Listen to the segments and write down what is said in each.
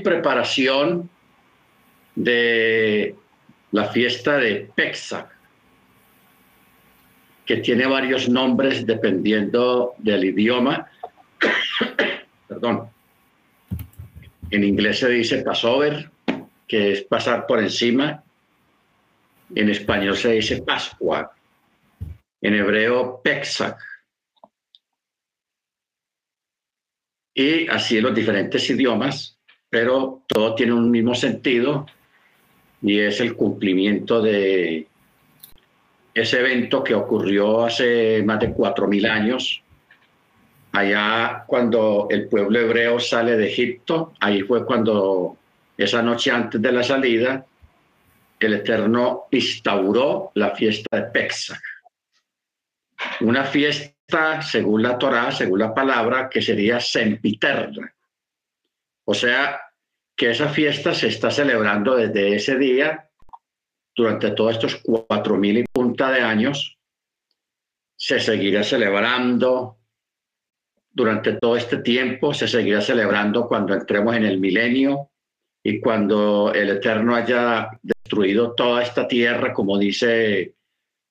preparación de la fiesta de Pesach, que tiene varios nombres dependiendo del idioma. Perdón. En inglés se dice Passover, que es pasar por encima. En español se dice Pascua. En hebreo, Pesach. Y así en los diferentes idiomas, pero todo tiene un mismo sentido y es el cumplimiento de ese evento que ocurrió hace más de cuatro mil años, allá cuando el pueblo hebreo sale de Egipto, ahí fue cuando esa noche antes de la salida, el Eterno instauró la fiesta de Pesach. Una fiesta, según la Torá, según la palabra, que sería sempiterna. O sea, que esa fiesta se está celebrando desde ese día durante todos estos cuatro mil y punta de años. Se seguirá celebrando durante todo este tiempo, se seguirá celebrando cuando entremos en el milenio y cuando el Eterno haya destruido toda esta tierra, como dice,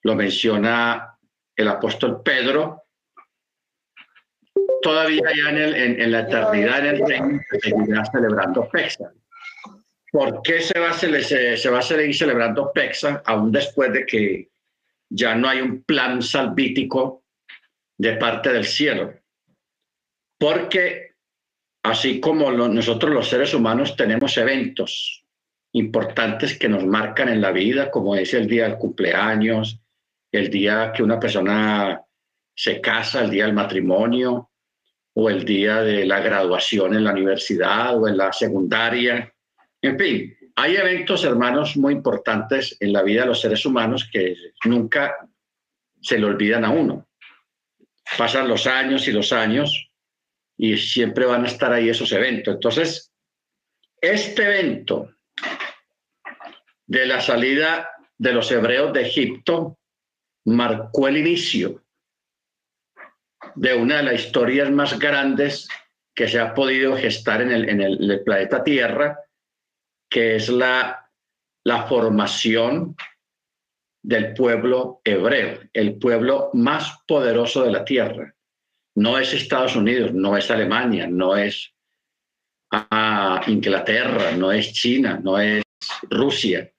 lo menciona el apóstol Pedro, todavía ya en, la eternidad en el reino se seguirá celebrando Pesach. ¿Por qué se va, a, se, va a seguir celebrando Pesach aún después de que ya no hay un plan salvítico de parte del cielo? Porque así como nosotros los seres humanos tenemos eventos importantes que nos marcan en la vida, como es el día del cumpleaños, el día que una persona se casa, el día del matrimonio, o el día de la graduación en la universidad o en la secundaria. En fin, hay eventos, hermanos, muy importantes en la vida de los seres humanos que nunca se le olvidan a uno. Pasan los años y los años y siempre van a estar ahí esos eventos. Entonces, este evento de la salida de los hebreos de Egipto marcó el inicio de una de las historias más grandes que se ha podido gestar en el, en el, planeta Tierra, que es la, la formación del pueblo hebreo, el pueblo más poderoso de la Tierra. No es Estados Unidos, no es Alemania, no es ah, Inglaterra, no es China, no es Rusia.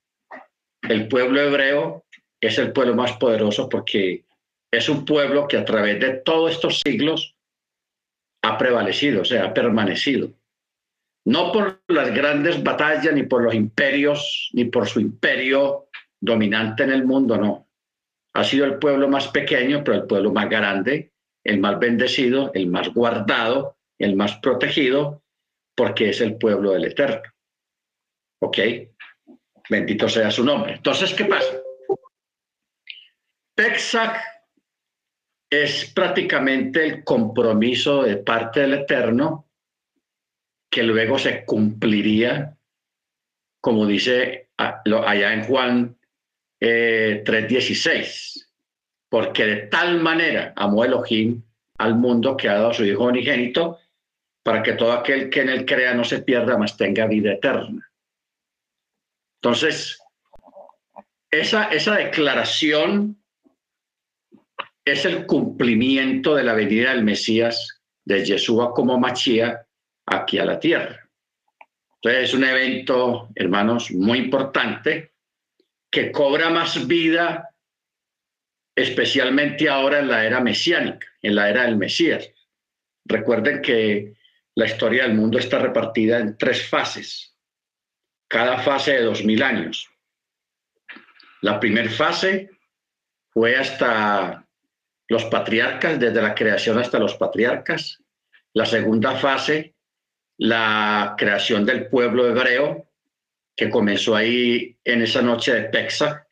El pueblo hebreo es el pueblo más poderoso porque es un pueblo que a través de todos estos siglos ha prevalecido, o sea, ha permanecido. No por las grandes batallas, ni por los imperios, ni por su imperio dominante en el mundo, no. Ha sido el pueblo más pequeño, pero el pueblo más grande, el más bendecido, el más guardado, el más protegido, porque es el pueblo del Eterno. ¿Ok? Bendito sea su nombre. Entonces, ¿qué pasa? Pesach es prácticamente el compromiso de parte del Eterno que luego se cumpliría, como dice allá en Juan 3:16, eh, porque de tal manera amó Elohim al mundo que ha dado a su Hijo unigénito, para que todo aquel que en él crea no se pierda, mas tenga vida eterna. Entonces, esa, esa declaración es el cumplimiento de la venida del Mesías de Yeshua como Machía aquí a la tierra. Entonces es un evento, hermanos, muy importante que cobra más vida, especialmente ahora en la era mesiánica, en la era del Mesías. Recuerden que la historia del mundo está repartida en tres fases, cada fase de dos mil años. La primera fase fue hasta los patriarcas, desde la creación hasta los patriarcas. La segunda fase, la creación del pueblo hebreo, que comenzó ahí en esa noche de Pesach.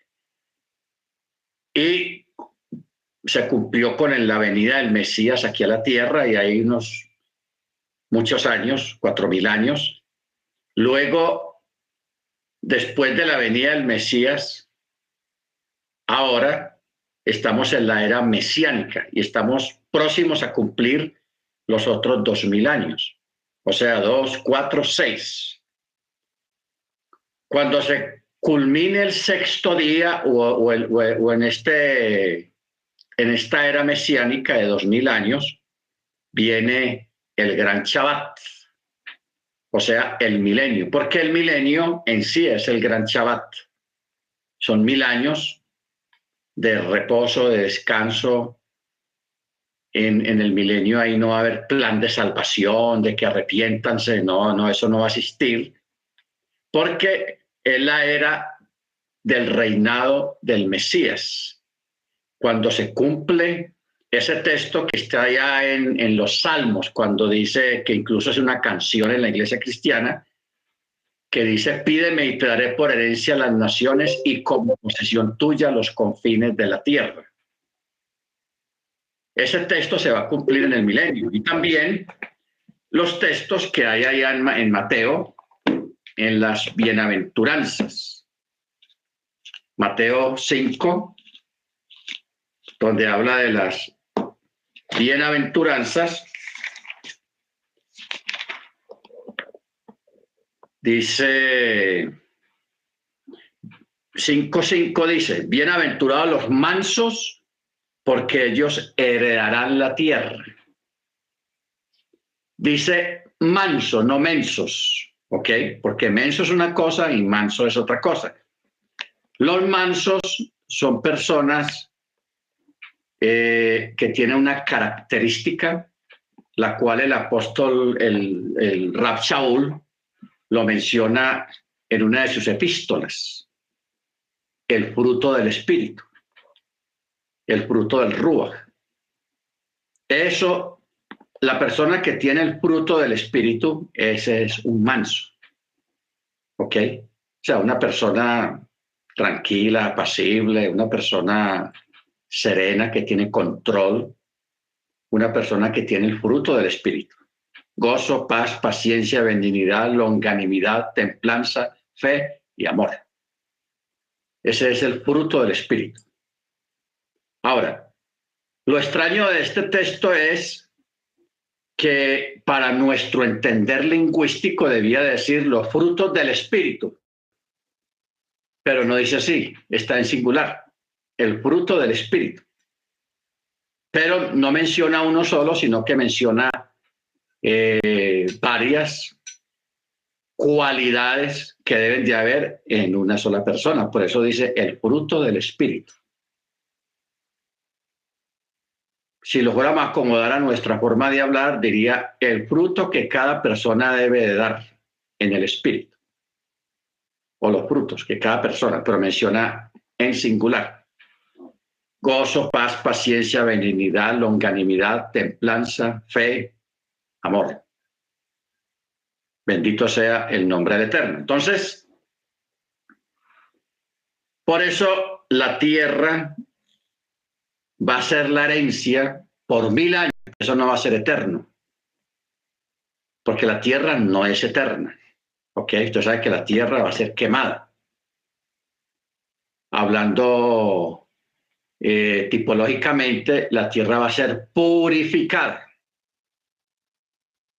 Y se cumplió con la venida del Mesías aquí a la tierra y hay unos muchos años, cuatro mil años. Luego, después de la venida del Mesías, ahora estamos en la era mesiánica y estamos próximos a cumplir los otros dos mil años. O sea, dos, cuatro, seis. cuando se culmine el sexto día o, en, este, en esta era mesiánica de dos mil años, viene el gran Shabbat, o sea, el milenio, porque el milenio en sí es el gran Shabbat. Son mil años de reposo, de descanso. En, en, el milenio ahí no va a haber plan de salvación, de que arrepiéntanse, no, no, eso no va a existir, porque es la era del reinado del Mesías. Cuando se cumple ese texto que está allá en, en los Salmos, cuando dice que incluso es una canción en la iglesia cristiana, que dice, pídeme y te daré por herencia las naciones y como posesión tuya los confines de la tierra. Ese texto se va a cumplir en el milenio. Y también los textos que hay allá en Mateo, en las bienaventuranzas. Mateo 5, donde habla de las bienaventuranzas, dice 5.5 dice, bienaventurados los mansos, porque ellos heredarán la tierra. Dice manso, no mensos, ¿ok? Porque menso es una cosa y manso es otra cosa. Los mansos son personas eh, que tienen una característica, la cual el apóstol, el, el Rab Shaul, lo menciona en una de sus epístolas, el fruto del Espíritu, el fruto del Ruach. Eso, la persona que tiene el fruto del Espíritu, ese es un manso. ¿Ok? O sea, una persona tranquila, apacible, una persona serena que tiene control, una persona que tiene el fruto del Espíritu. Gozo, paz, paciencia, benignidad, longanimidad, templanza, fe y amor. Ese es el fruto del Espíritu. Ahora, lo extraño de este texto es que para nuestro entender lingüístico debía decir los frutos del Espíritu pero no dice así, está en singular, el fruto del Espíritu. Pero no menciona uno solo, sino que menciona eh, varias cualidades que deben de haber en una sola persona. Por eso dice el fruto del Espíritu. Si lo acomodar a nuestra forma de hablar, diría el fruto que cada persona debe de dar en el Espíritu o los frutos que cada persona, pero menciona en singular. Gozo, paz, paciencia, benignidad, longanimidad, templanza, fe, amor. Bendito sea el nombre del Eterno. Entonces, por eso la tierra va a ser la herencia por mil años. Eso no va a ser eterno. Porque la tierra no es eterna. ¿ok? Usted sabe que la tierra va a ser quemada. Hablando eh, tipológicamente, la tierra va a ser purificada.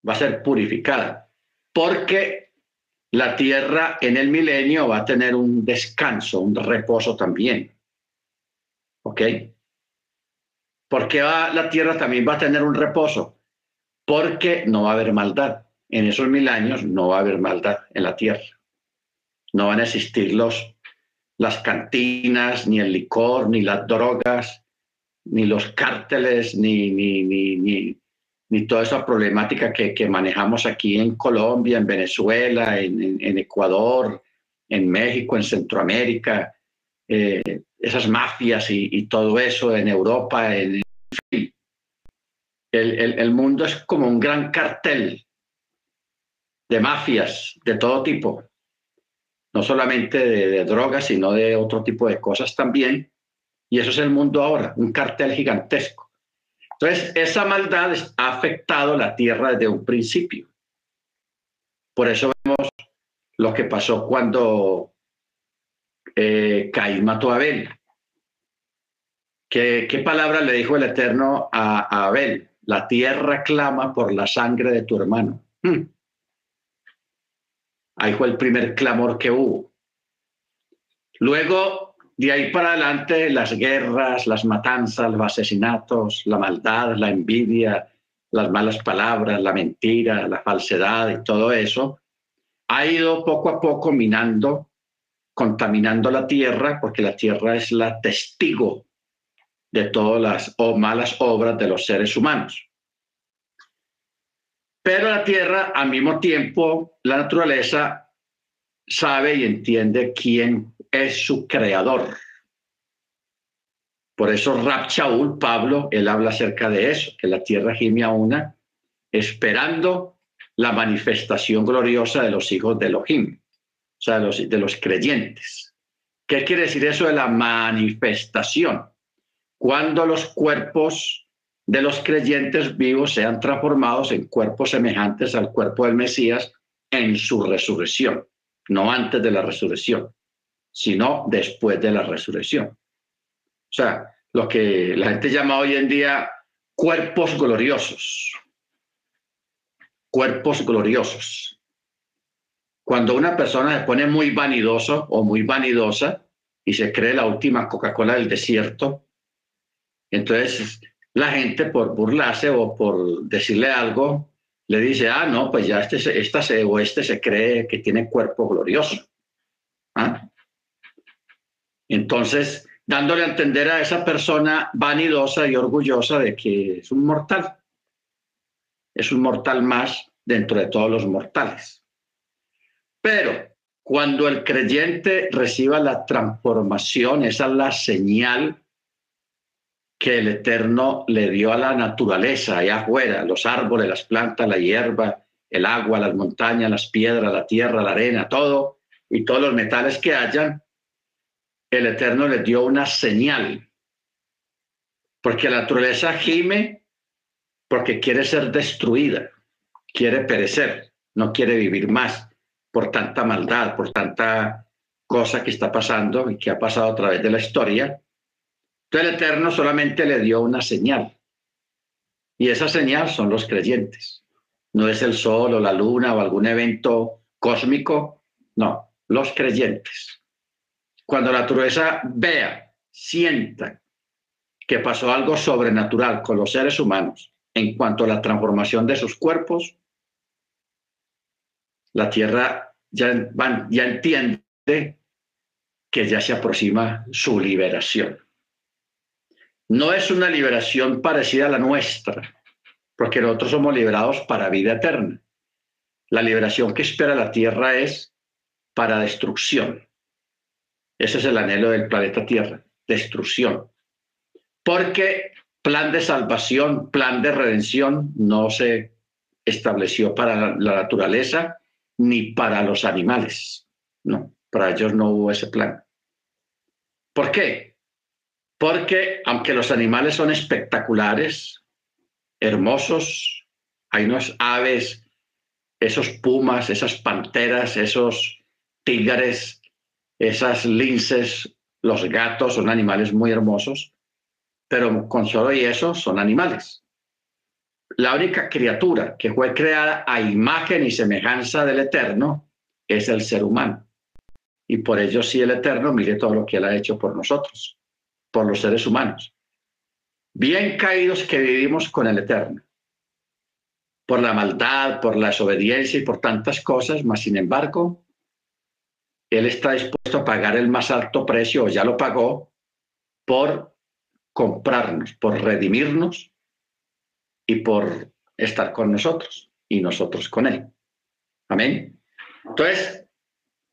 Va a ser purificada. Porque la tierra en el milenio va a tener un descanso, un reposo también. ¿Ok? Porque la tierra también va a tener un reposo? Porque no va a haber maldad en esos mil años no va a haber maldad en la tierra. No van a existir los, las cantinas, ni el licor, ni las drogas, ni los cárteles, ni, ni, ni, ni, toda esa problemática que, que, manejamos aquí en Colombia, en Venezuela, en, Ecuador, en México, en Centroamérica, eh, esas mafias y, todo eso en Europa. En, el, el mundo es como un gran cartel de mafias de todo tipo, no solamente de, drogas, sino de otro tipo de cosas también. Y eso es el mundo ahora, un cartel gigantesco. Entonces, esa maldad ha afectado la tierra desde un principio. Por eso vemos lo que pasó cuando eh, mató a Abel. ¿Qué, ¿Qué, palabra le dijo el Eterno a, Abel? La tierra clama por la sangre de tu hermano. Hmm. Ahí fue el primer clamor que hubo. Luego, de ahí para adelante, las guerras, las matanzas, los asesinatos, la maldad, la envidia, las malas palabras, la mentira, la falsedad y todo eso, ha ido poco a poco minando, contaminando la tierra, porque la tierra es la testigo de todas las malas obras de los seres humanos. Pero la tierra, al mismo tiempo, la naturaleza sabe y entiende quién es su creador. Por eso Rab Shaul, Pablo, él habla acerca de eso, que la tierra gime a una, esperando la manifestación gloriosa de los hijos de Elohim, o sea, de los, de los creyentes. ¿Qué quiere decir eso de la manifestación? Cuando los cuerpos de los creyentes vivos sean transformados en cuerpos semejantes al cuerpo del Mesías en su resurrección, no antes de la resurrección sino después de la resurrección. O sea, lo que la gente llama hoy en día cuerpos gloriosos. Cuerpos gloriosos. Cuando una persona se pone muy vanidoso o muy vanidosa y se cree la última Coca-Cola del desierto, entonces la gente por burlarse o por decirle algo, le dice, ah, no, pues ya este, esta se, o este se cree que tiene cuerpo glorioso. ¿Ah? Entonces, dándole a entender a esa persona vanidosa y orgullosa de que es un mortal. Es un mortal más dentro de todos los mortales. Pero cuando el creyente reciba la transformación, esa es la señal que el Eterno le dio a la naturaleza allá afuera, los árboles, las plantas, la hierba, el agua, las montañas, las piedras, la tierra, la arena, todo, y todos los metales que hayan, el Eterno le dio una señal, porque la naturaleza gime porque quiere ser destruida, quiere perecer, no quiere vivir más por tanta maldad, por tanta cosa que está pasando y que ha pasado a través de la historia. Entonces el Eterno solamente le dio una señal. Y esa señal son los creyentes. No es el sol o la luna o algún evento cósmico, no, los creyentes cuando la naturaleza vea, sienta que pasó algo sobrenatural con los seres humanos en cuanto a la transformación de sus cuerpos, la Tierra ya, ya entiende que ya se aproxima su liberación. No es una liberación parecida a la nuestra, porque nosotros somos liberados para vida eterna. La liberación que espera la Tierra es para destrucción. Ese es el anhelo del planeta Tierra, destrucción. Porque plan de salvación, plan de redención no se estableció para la naturaleza ni para los animales. No, para ellos no hubo ese plan. ¿Por qué? Porque aunque los animales son espectaculares, hermosos, hay unas aves, esos pumas, esas panteras, esos tigres, esas linces, los gatos son animales muy hermosos, pero con solo y eso son animales. La única criatura que fue creada a imagen y semejanza del Eterno es el ser humano. Y por ello sí el Eterno mire todo lo que él ha hecho por nosotros, por los seres humanos. Bien caídos que vivimos con el Eterno, por la maldad, por la desobediencia y por tantas cosas, mas sin embargo, él está dispuesto a pagar el más alto precio, o ya lo pagó, por comprarnos, por redimirnos y por estar con nosotros y nosotros con Él. Amén. Entonces,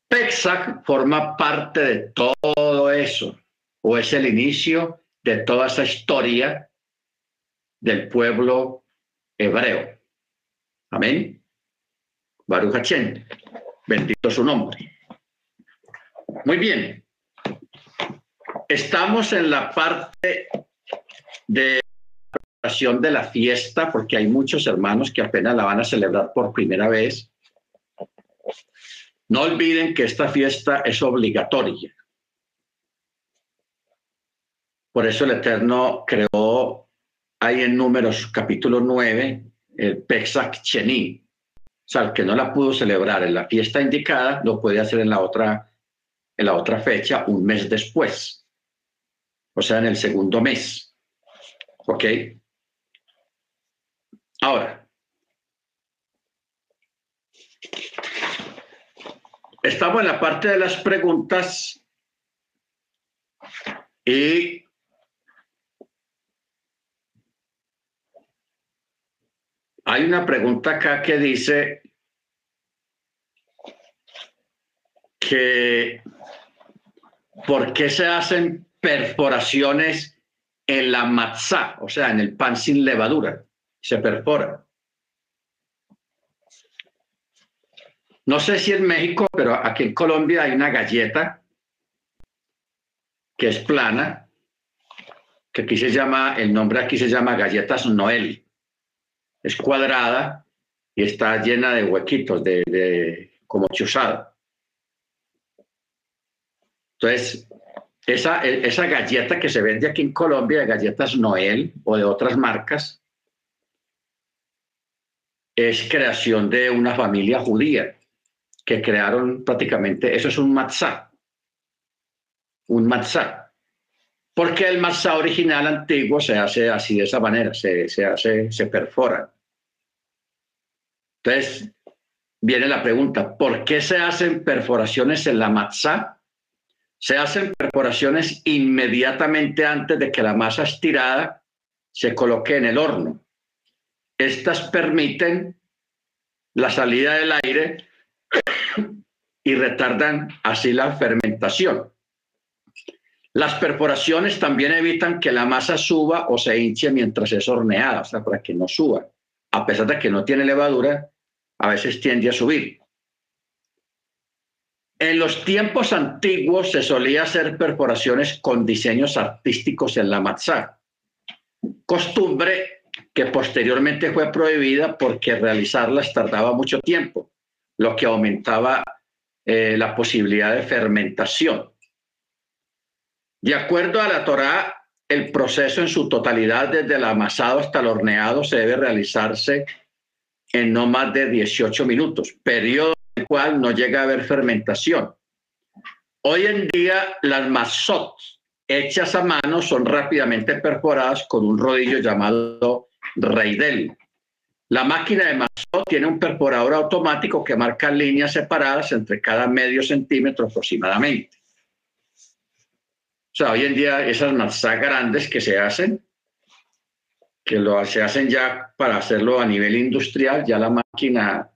Pexac forma parte de todo eso, o es el inicio de toda esa historia del pueblo hebreo. Amén. Baruch Hachem, bendito su nombre. Muy bien. Estamos en la parte de preparación de la fiesta, porque hay muchos hermanos que apenas la van a celebrar por primera vez. No olviden que esta fiesta es obligatoria. Por eso el Eterno creó ahí en Números capítulo 9 el Pesach Cheni. O sea, el que no la pudo celebrar en la fiesta indicada, lo puede hacer en la otra en la otra fecha un mes después, o sea, en el segundo mes. ¿Ok? Ahora, estamos en la parte de las preguntas y hay una pregunta acá que dice que ¿por qué se hacen perforaciones en la matzá, o sea, en el pan sin levadura? Se perfora. No sé si en México, pero aquí en Colombia hay una galleta que es plana, que aquí se llama, el nombre aquí se llama galletas Noel. Es cuadrada y está llena de huequitos, de, como chuzada. Entonces, esa, esa galleta que se vende aquí en Colombia, de galletas Noel o de otras marcas, es creación de una familia judía que crearon prácticamente, eso es un matzah, un matzah. Porque el matzah original antiguo se hace así de esa manera, se, se hace, se perfora. Entonces, viene la pregunta, ¿por qué se hacen perforaciones en la matzah? Se hacen perforaciones inmediatamente antes de que la masa estirada se coloque en el horno. Estas permiten la salida del aire y retardan así la fermentación. Las perforaciones también evitan que la masa suba o se hinche mientras es horneada, o sea, para que no suba. A pesar de que no tiene levadura, a veces tiende a subir. En los tiempos antiguos se solía hacer perforaciones con diseños artísticos en la matzá, costumbre que posteriormente fue prohibida porque realizarlas tardaba mucho tiempo, lo que aumentaba eh, la posibilidad de fermentación. De acuerdo a la Torá, el proceso en su totalidad, desde el amasado hasta el horneado, se debe realizarse en no más de 18 minutos, periodo cual no llega a haber fermentación. Hoy en día, las mazot hechas a mano son rápidamente perforadas con un rodillo llamado reidel. La máquina de mazot tiene un perforador automático que marca líneas separadas entre cada medio centímetro aproximadamente. O sea, hoy en día esas mazas grandes que se hacen que lo, se hacen ya para hacerlo a nivel industrial, ya la máquina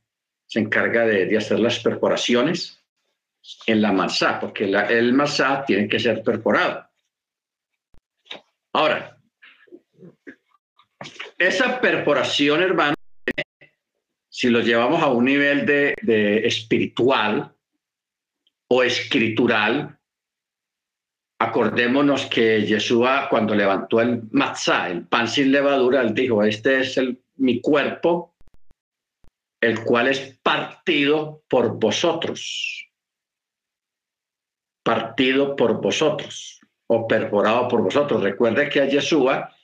se encarga de, hacer las perforaciones en la masa, porque el masa tiene que ser perforado. Ahora, esa perforación, hermano, si lo llevamos a un nivel de, de espiritual o escritural, Acordémonos que Yeshua cuando levantó el matzah, el pan sin levadura, él dijo, este es el, mi cuerpo, el cual es partido por vosotros. Partido por vosotros o perforado por vosotros. Recuerde que a Yeshua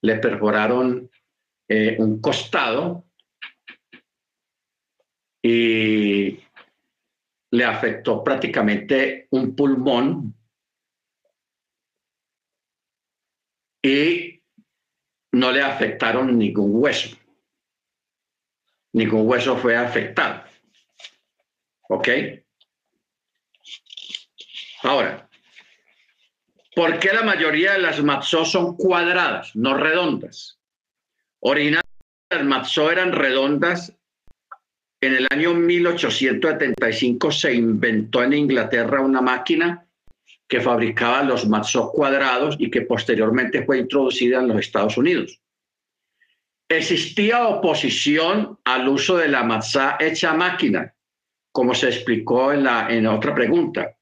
le perforaron eh, un costado y le afectó prácticamente un pulmón y no le afectaron ningún hueso. Ningún hueso fue afectado. ¿Ok? Ahora, ¿por qué la mayoría de las matzos son cuadradas, no redondas? Originalmente las matzos eran redondas. En el año 1875 se inventó en Inglaterra una máquina que fabricaba los matzos cuadrados y que posteriormente fue introducida en los Estados Unidos. Existía oposición al uso de la matzá hecha a máquina, como se explicó en la en otra pregunta.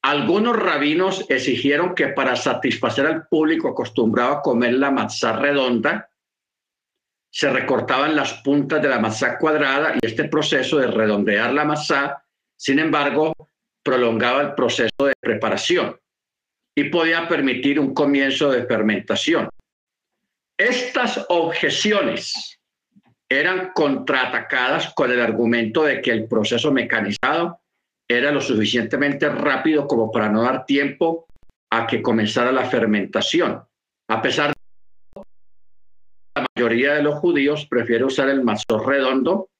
Algunos rabinos exigieron que para satisfacer al público acostumbrado a comer la matzá redonda, se recortaban las puntas de la matzá cuadrada y este proceso de redondear la matzá, sin embargo, prolongaba el proceso de preparación y podía permitir un comienzo de fermentación. Estas objeciones eran contraatacadas con el argumento de que el proceso mecanizado era lo suficientemente rápido como para no dar tiempo a que comenzara la fermentación. A pesar de la mayoría de los judíos prefiere usar el mazor redondo,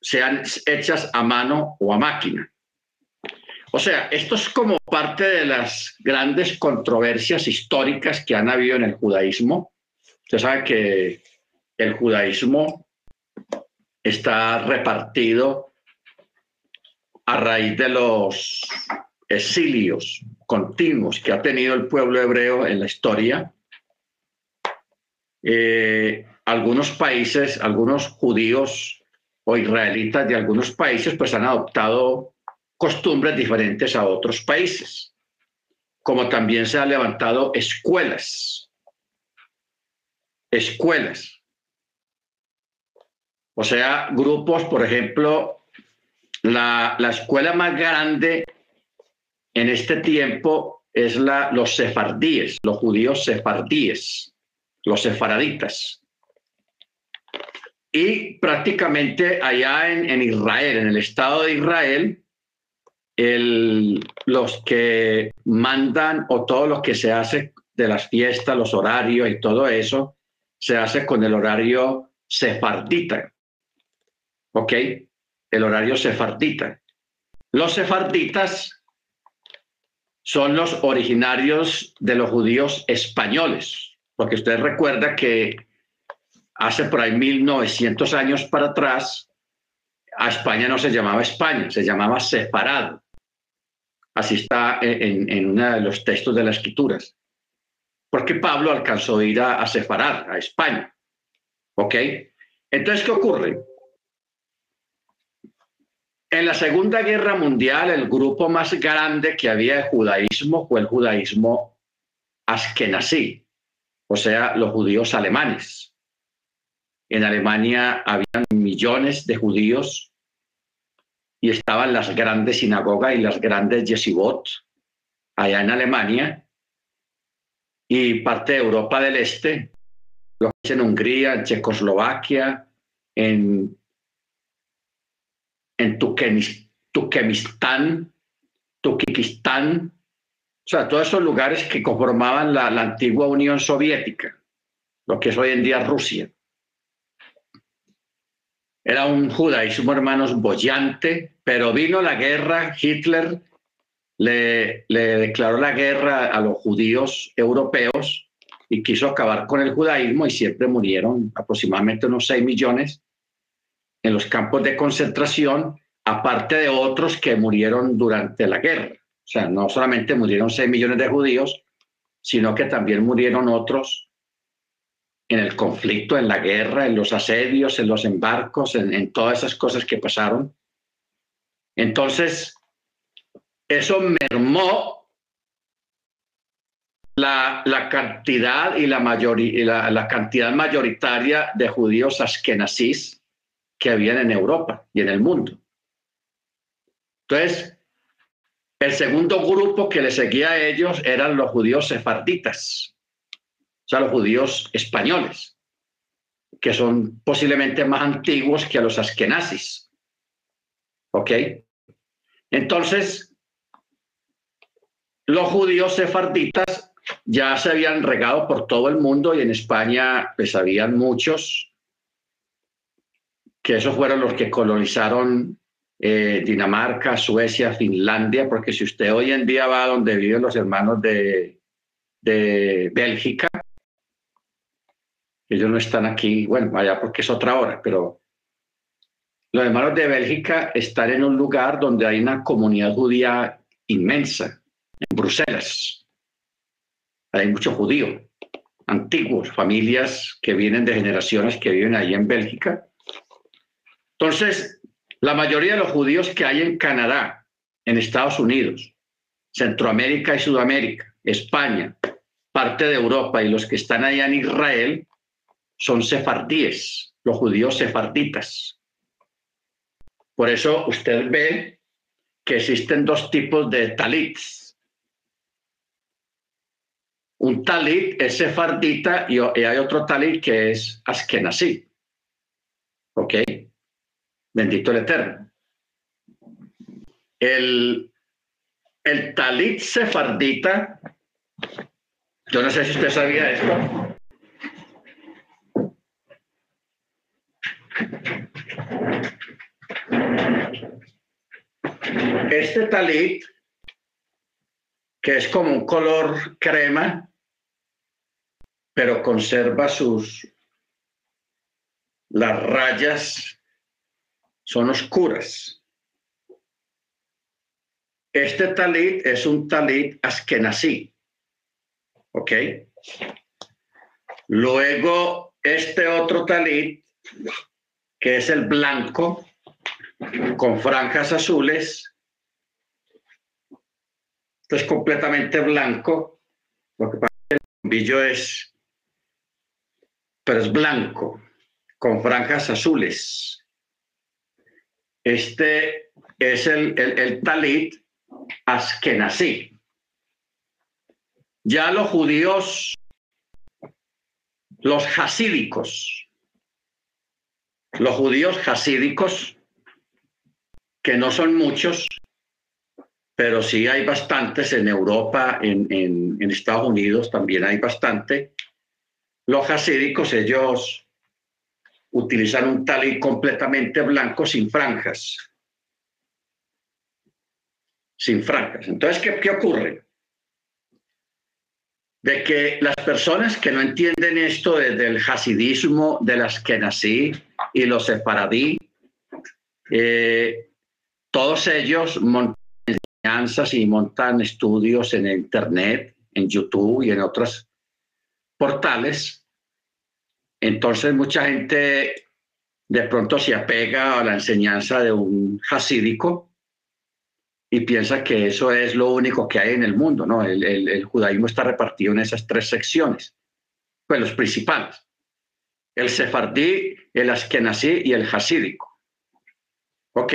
sean hechas a mano o a máquina. O sea, esto es como parte de las grandes controversias históricas que han habido en el judaísmo. Usted sabe que el judaísmo está repartido a raíz de los exilios continuos que ha tenido el pueblo hebreo en la historia. Eh, algunos países, algunos judíos o israelitas de algunos países, pues han adoptado costumbres diferentes a otros países, como también se han levantado escuelas, escuelas. O sea, grupos, por ejemplo, la, escuela más grande en este tiempo es la, los sefardíes, los judíos sefardíes, los sefaraditas. Y prácticamente allá en, en Israel, en el Estado de Israel, el, los que mandan o todo lo que se hace de las fiestas, los horarios y todo eso, se hace con el horario sefardita. ¿Ok? El horario sefardita. Los sefarditas son los originarios de los judíos españoles, porque usted recuerda que hace por ahí 1900 años para atrás, a España no se llamaba España, se llamaba separado. Así está en, en uno de los textos de las escrituras. Porque Pablo alcanzó a ir a, a separar a España. ¿Ok? Entonces, ¿qué ocurre? En la Segunda Guerra Mundial, el grupo más grande que había de judaísmo fue el judaísmo askenazí, o sea, los judíos alemanes. En Alemania habían millones de judíos y estaban las grandes sinagogas y las grandes yeshivot allá en Alemania y parte de Europa del Este, lo que es en Hungría, en Checoslovaquia, en, en Turkmenistán, Tukikistán, o sea, todos esos lugares que conformaban la antigua Unión Soviética, lo que es hoy en día Rusia. Era un judaísmo, hermanos, bollante, pero vino la guerra, Hitler le, declaró la guerra a los judíos europeos y quiso acabar con el judaísmo y siempre murieron aproximadamente unos 6 millones en los campos de concentración, aparte de otros que murieron durante la guerra. O sea, no solamente murieron 6 millones de judíos, sino que también murieron otros en el conflicto, en la guerra, en los asedios, en los embarcos, en, todas esas cosas que pasaron. Entonces, eso mermó la, cantidad y, la, la, la, cantidad mayoritaria de judíos askenazís que habían en Europa y en el mundo. Entonces, el segundo grupo que le seguía a ellos eran los judíos sefarditas sea, los judíos españoles, que son posiblemente más antiguos que a los askenazis. ¿Ok? Entonces, los judíos sefarditas ya se habían regado por todo el mundo y en España pues habían muchos que esos fueron los que colonizaron eh, Dinamarca, Suecia, Finlandia, porque si usted hoy en día va a donde viven los hermanos de, de Bélgica, ellos no están aquí, bueno, allá porque es otra hora, pero los hermanos de Bélgica están en un lugar donde hay una comunidad judía inmensa, en Bruselas. Hay muchos judíos, antiguos, familias que vienen de generaciones que viven ahí en Bélgica. Entonces, la mayoría de los judíos que hay en Canadá, en Estados Unidos, Centroamérica y Sudamérica, España, parte de Europa y los que están allá en Israel, son sefardíes, los judíos sefarditas. Por eso usted ve que existen dos tipos de talits. Un talit es sefardita y hay otro talit que es askenazí. ¿Ok? Bendito el Eterno. el, el talit sefardita, yo no sé si usted sabía esto. Este talit, que es como un color crema, pero conserva sus, las rayas son oscuras. Este talit es un talit askenazí. ¿Ok? Luego, este otro talit, que es el blanco, con franjas azules. Es completamente blanco. Lo que pasa es que el bombillo es, pero es blanco, con franjas azules. Este es el, el, el talit askenazí. Ya los judíos, los hasídicos, los judíos hasídicos, que no son muchos, pero sí hay bastantes en Europa, en, en, en Estados Unidos también hay bastante. Los hasídicos, ellos utilizan un talit completamente blanco sin franjas. Sin franjas. Entonces, ¿qué, qué ocurre? De que las personas que no entienden esto desde el hasidismo de las que nací y los separadí, eh, todos ellos montan enseñanzas y montan estudios en Internet, en YouTube y en otros portales entonces mucha gente de pronto se apega a la enseñanza de un hasídico y piensa que eso es lo único que hay en el mundo, ¿no? El, judaísmo está repartido en esas tres secciones, pues los principales, el sefardí, el askenazí y el hasídico. ¿Ok?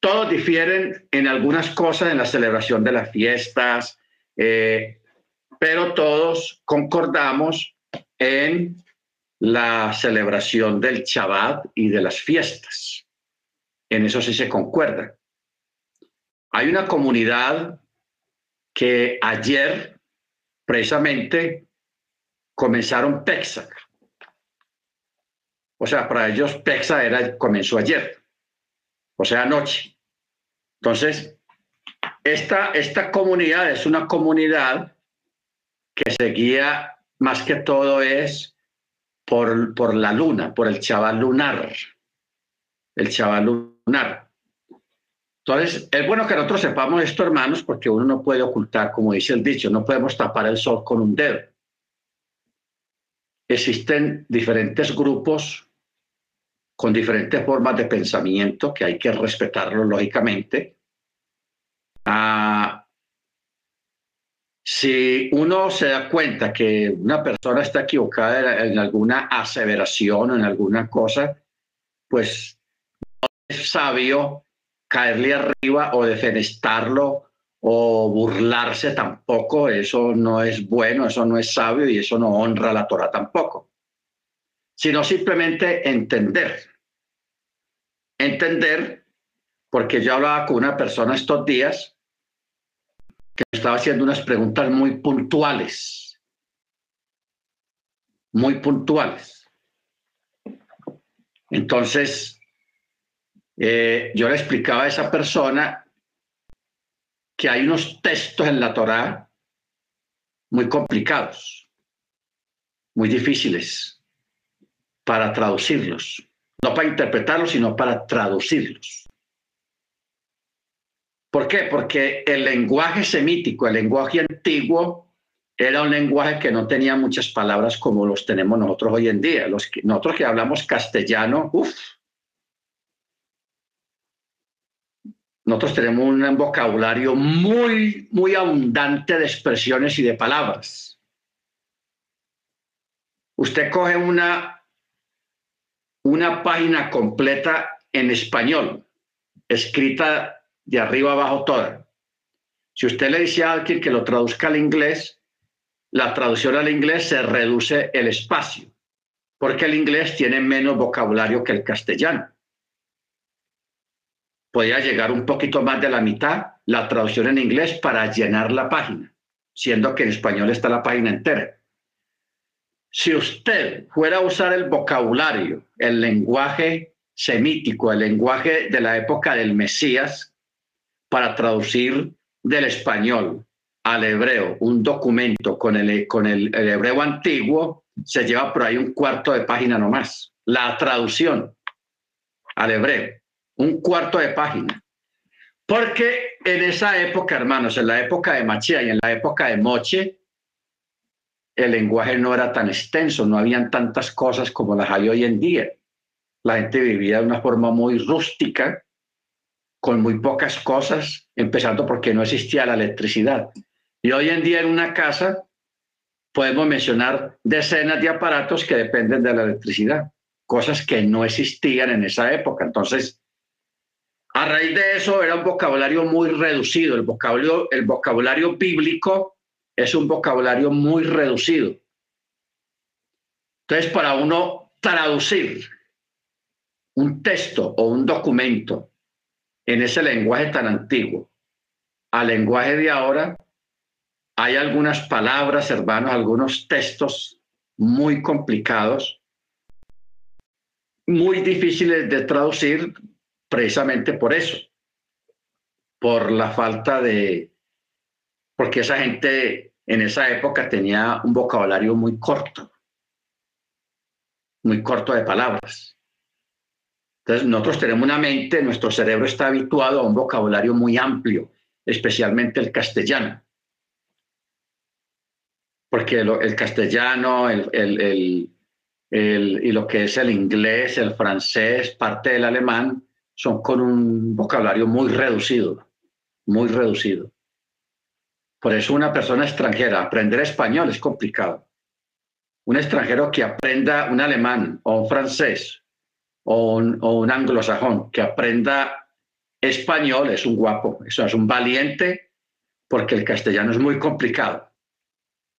Todos difieren en algunas cosas en la celebración de las fiestas, eh, pero todos concordamos en la celebración del Shabbat y de las fiestas. En eso sí se concuerda. Hay una comunidad que ayer precisamente comenzaron Pesach. O sea, para ellos Pesach era, comenzó ayer, o sea, anoche. Entonces, esta, esta comunidad es una comunidad que seguía más que todo es por, por la luna, por el chaval lunar. El chaval lunar. Entonces, es bueno que nosotros sepamos esto, hermanos, porque uno no puede ocultar, como dice el dicho, no podemos tapar el sol con un dedo. Existen diferentes grupos con diferentes formas de pensamiento que hay que respetarlo lógicamente. Ah, si uno se da cuenta que una persona está equivocada en alguna aseveración o en alguna cosa, pues no es sabio caerle arriba o defenestarlo o burlarse tampoco. Eso no es bueno, eso no es sabio y eso no honra a la Torah tampoco. Sino simplemente entender. Entender, porque yo hablaba con una persona estos días que estaba haciendo unas preguntas muy puntuales, muy puntuales. Entonces, eh, yo le explicaba a esa persona que hay unos textos en la Torá muy complicados, muy difíciles para traducirlos, no para interpretarlos, sino para traducirlos. ¿Por qué? Porque el lenguaje semítico, el lenguaje antiguo, era un lenguaje que no tenía muchas palabras como los tenemos nosotros hoy en día. Los que, nosotros que hablamos castellano, uff. Nosotros tenemos un vocabulario muy, muy abundante de expresiones y de palabras. Usted coge una, una página completa en español, escrita de arriba abajo toda. Si usted le dice a alguien que lo traduzca al inglés, la traducción al inglés se reduce el espacio, porque el inglés tiene menos vocabulario que el castellano. podía llegar un poquito más de la mitad, la traducción en inglés para llenar la página, siendo que en español está la página entera. Si usted fuera a usar el vocabulario, el lenguaje semítico, el lenguaje de la época del Mesías, para traducir del español al hebreo un documento con el, con el, hebreo antiguo, se lleva por ahí un cuarto de página nomás. La traducción al hebreo, un cuarto de página. Porque en esa época, hermanos, en la época de Machia y en la época de Moche, el lenguaje no era tan extenso, no habían tantas cosas como las hay hoy en día. La gente vivía de una forma muy rústica, con muy pocas cosas, empezando porque no existía la electricidad. Y hoy en día en una casa podemos mencionar decenas de aparatos que dependen de la electricidad, cosas que no existían en esa época. Entonces, a raíz de eso era un vocabulario muy reducido. El vocabulario, el vocabulario bíblico es un vocabulario muy reducido. Entonces, para uno traducir un texto o un documento en ese lenguaje tan antiguo al lenguaje de ahora, hay algunas palabras, hermanos, algunos textos muy complicados, muy difíciles de traducir precisamente por eso, por la falta de, porque esa gente en esa época tenía un vocabulario muy corto, muy corto de palabras. Entonces, nosotros tenemos una mente, nuestro cerebro está habituado a un vocabulario muy amplio, especialmente el castellano. Porque el castellano el, y lo que es el inglés, el francés, parte del alemán, son con un vocabulario muy reducido, muy reducido. Por eso una persona extranjera, aprender español es complicado. Un extranjero que aprenda un alemán o un francés o un, anglosajón que aprenda español es un guapo, eso es un valiente, porque el castellano es muy complicado,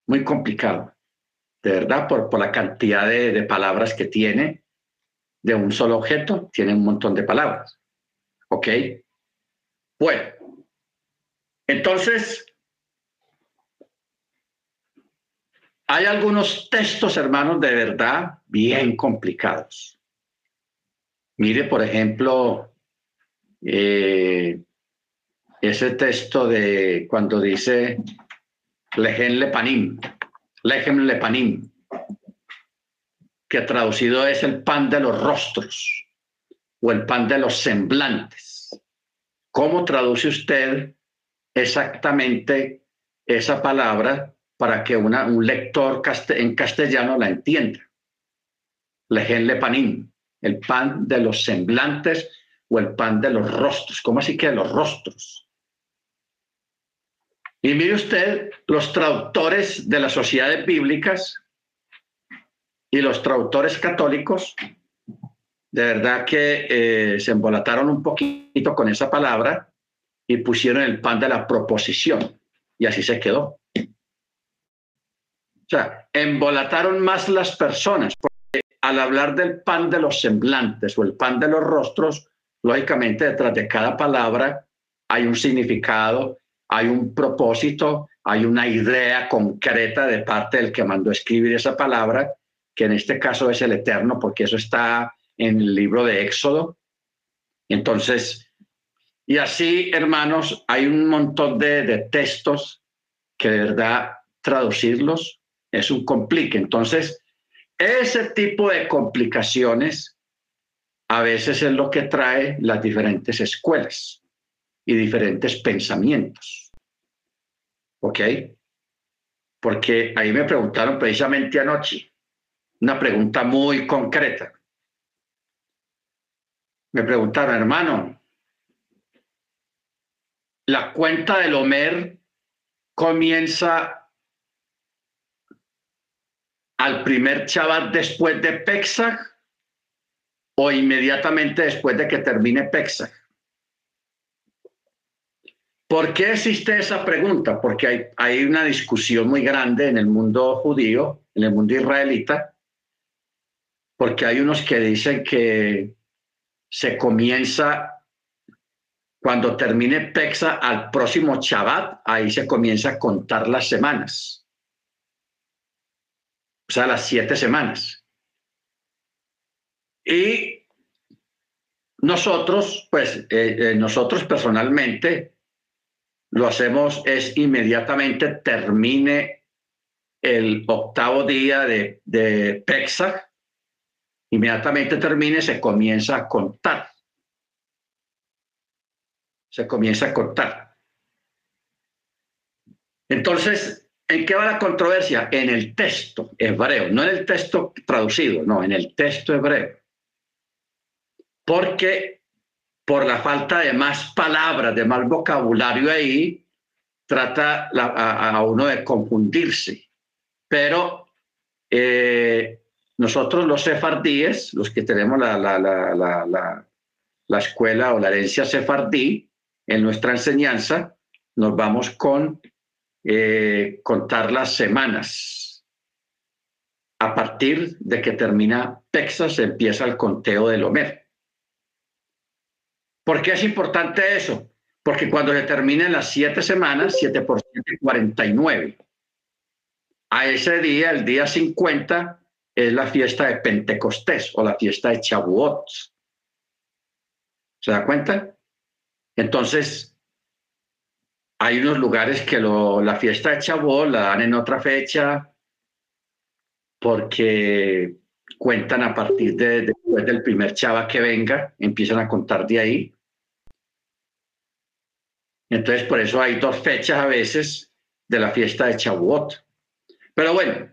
muy complicado, de verdad, por, por la cantidad de, de palabras que tiene de un solo objeto, tiene un montón de palabras. ¿Ok? Bueno, entonces, Hay algunos textos, hermanos, de verdad bien complicados. Mire, por ejemplo, eh, ese texto de cuando dice Lejen Lepanim, Lejem Lepanim, que traducido es el pan de los rostros o el pan de los semblantes. ¿Cómo traduce usted exactamente esa palabra para que un lector en castellano la entienda. Lejen panín, el pan de los semblantes o el pan de los rostros. ¿Cómo así que de los rostros? Y mire usted, los traductores de las sociedades bíblicas y los traductores católicos, de verdad que eh, se embolataron un poquito con esa palabra y pusieron el pan de la proposición. Y así se quedó. O sea, embolataron más las personas, al hablar del pan de los semblantes o el pan de los rostros, lógicamente detrás de cada palabra hay un significado, hay un propósito, hay una idea concreta de parte del que mandó escribir esa palabra, que en este caso es el Eterno, porque eso está en el libro de Éxodo. Entonces, y así, hermanos, hay un montón de, textos que de verdad traducirlos es un complique. Entonces, ese tipo de complicaciones a veces es lo que trae las diferentes escuelas y diferentes pensamientos. ¿Ok? Porque ahí me preguntaron precisamente anoche una pregunta muy concreta. Me preguntaron, hermano, la cuenta del Homer comienza al primer Shabbat después de Pesach o inmediatamente después de que termine Pesach? ¿Por qué existe esa pregunta? Porque hay, una discusión muy grande en el mundo judío, en el mundo israelita, porque hay unos que dicen que se comienza cuando termine Pexa al próximo Shabbat, ahí se comienza a contar las semanas. O sea, las siete semanas. Y nosotros, pues, eh, eh, nosotros personalmente lo hacemos es inmediatamente termine el octavo día de, de inmediatamente termine, se comienza a contar se comienza a cortar. Entonces, ¿en qué va la controversia? En el texto hebreo, no en el texto traducido, no, en el texto hebreo. Porque por la falta de más palabras, de más vocabulario ahí, trata a, uno de confundirse. Pero eh, nosotros los sefardíes, los que tenemos la, la, escuela o la herencia sefardí, en nuestra enseñanza nos vamos con eh, contar las semanas. A partir de que termina Texas, empieza el conteo del Homer. ¿Por qué es importante eso? Porque cuando se terminen las siete semanas, 7 por 7, 49. A ese día, el día 50, es la fiesta de Pentecostés o la fiesta de Chabuot. ¿Se da cuenta? Entonces, hay unos lugares que la fiesta de Chabó la dan en otra fecha porque cuentan a partir de después del primer chava que venga, empiezan a contar de ahí. Entonces, por eso hay dos fechas a veces de la fiesta de Chabuot. Pero bueno,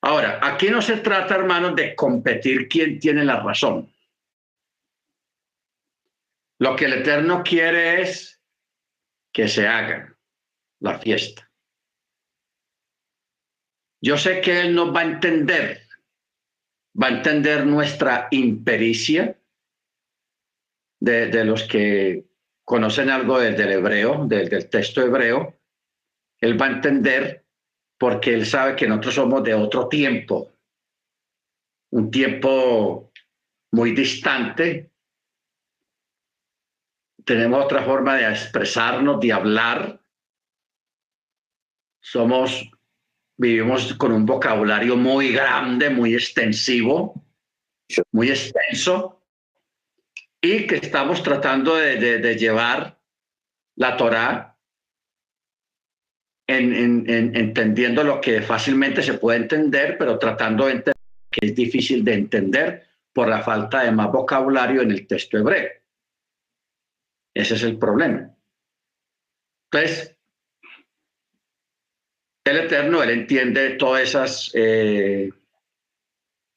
ahora, aquí no se trata, hermanos, de competir quién tiene la razón. Lo que el Eterno quiere es que se haga la fiesta. Yo sé que Él nos va a entender, va a entender nuestra impericia de, los que conocen algo del, hebreo, del texto hebreo. Él va a entender porque Él sabe que nosotros somos de otro tiempo, un tiempo muy distante, tenemos otra forma de expresarnos, de hablar. Somos, vivimos con un vocabulario muy grande, muy extensivo, muy extenso, y que estamos tratando de, llevar la Torah en, entendiendo lo que fácilmente se puede entender, pero tratando de entender que es difícil de entender por la falta de más vocabulario en el texto hebreo. Ese es el problema. Entonces, el Eterno, Él entiende todas esas, eh,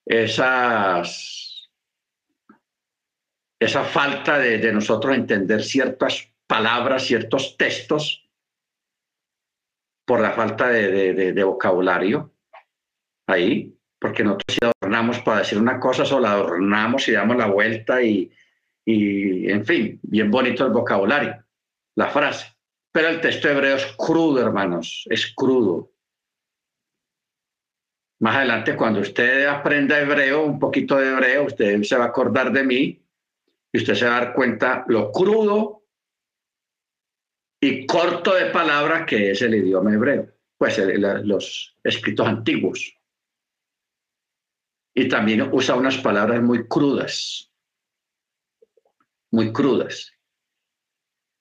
esas, esa falta de, nosotros entender ciertas palabras, ciertos textos, por la falta de, vocabulario ahí, porque nosotros si adornamos para decir una cosa, solo adornamos y damos la vuelta y, y, en fin, bien bonito el vocabulario, la frase. Pero el texto hebreo es crudo, hermanos, es crudo. Más adelante, cuando usted aprenda hebreo, un poquito de hebreo, usted se va a acordar de mí y usted se va a dar cuenta lo crudo y corto de palabra que es el idioma hebreo, pues los escritos antiguos. Y también usa unas palabras muy crudas muy crudas.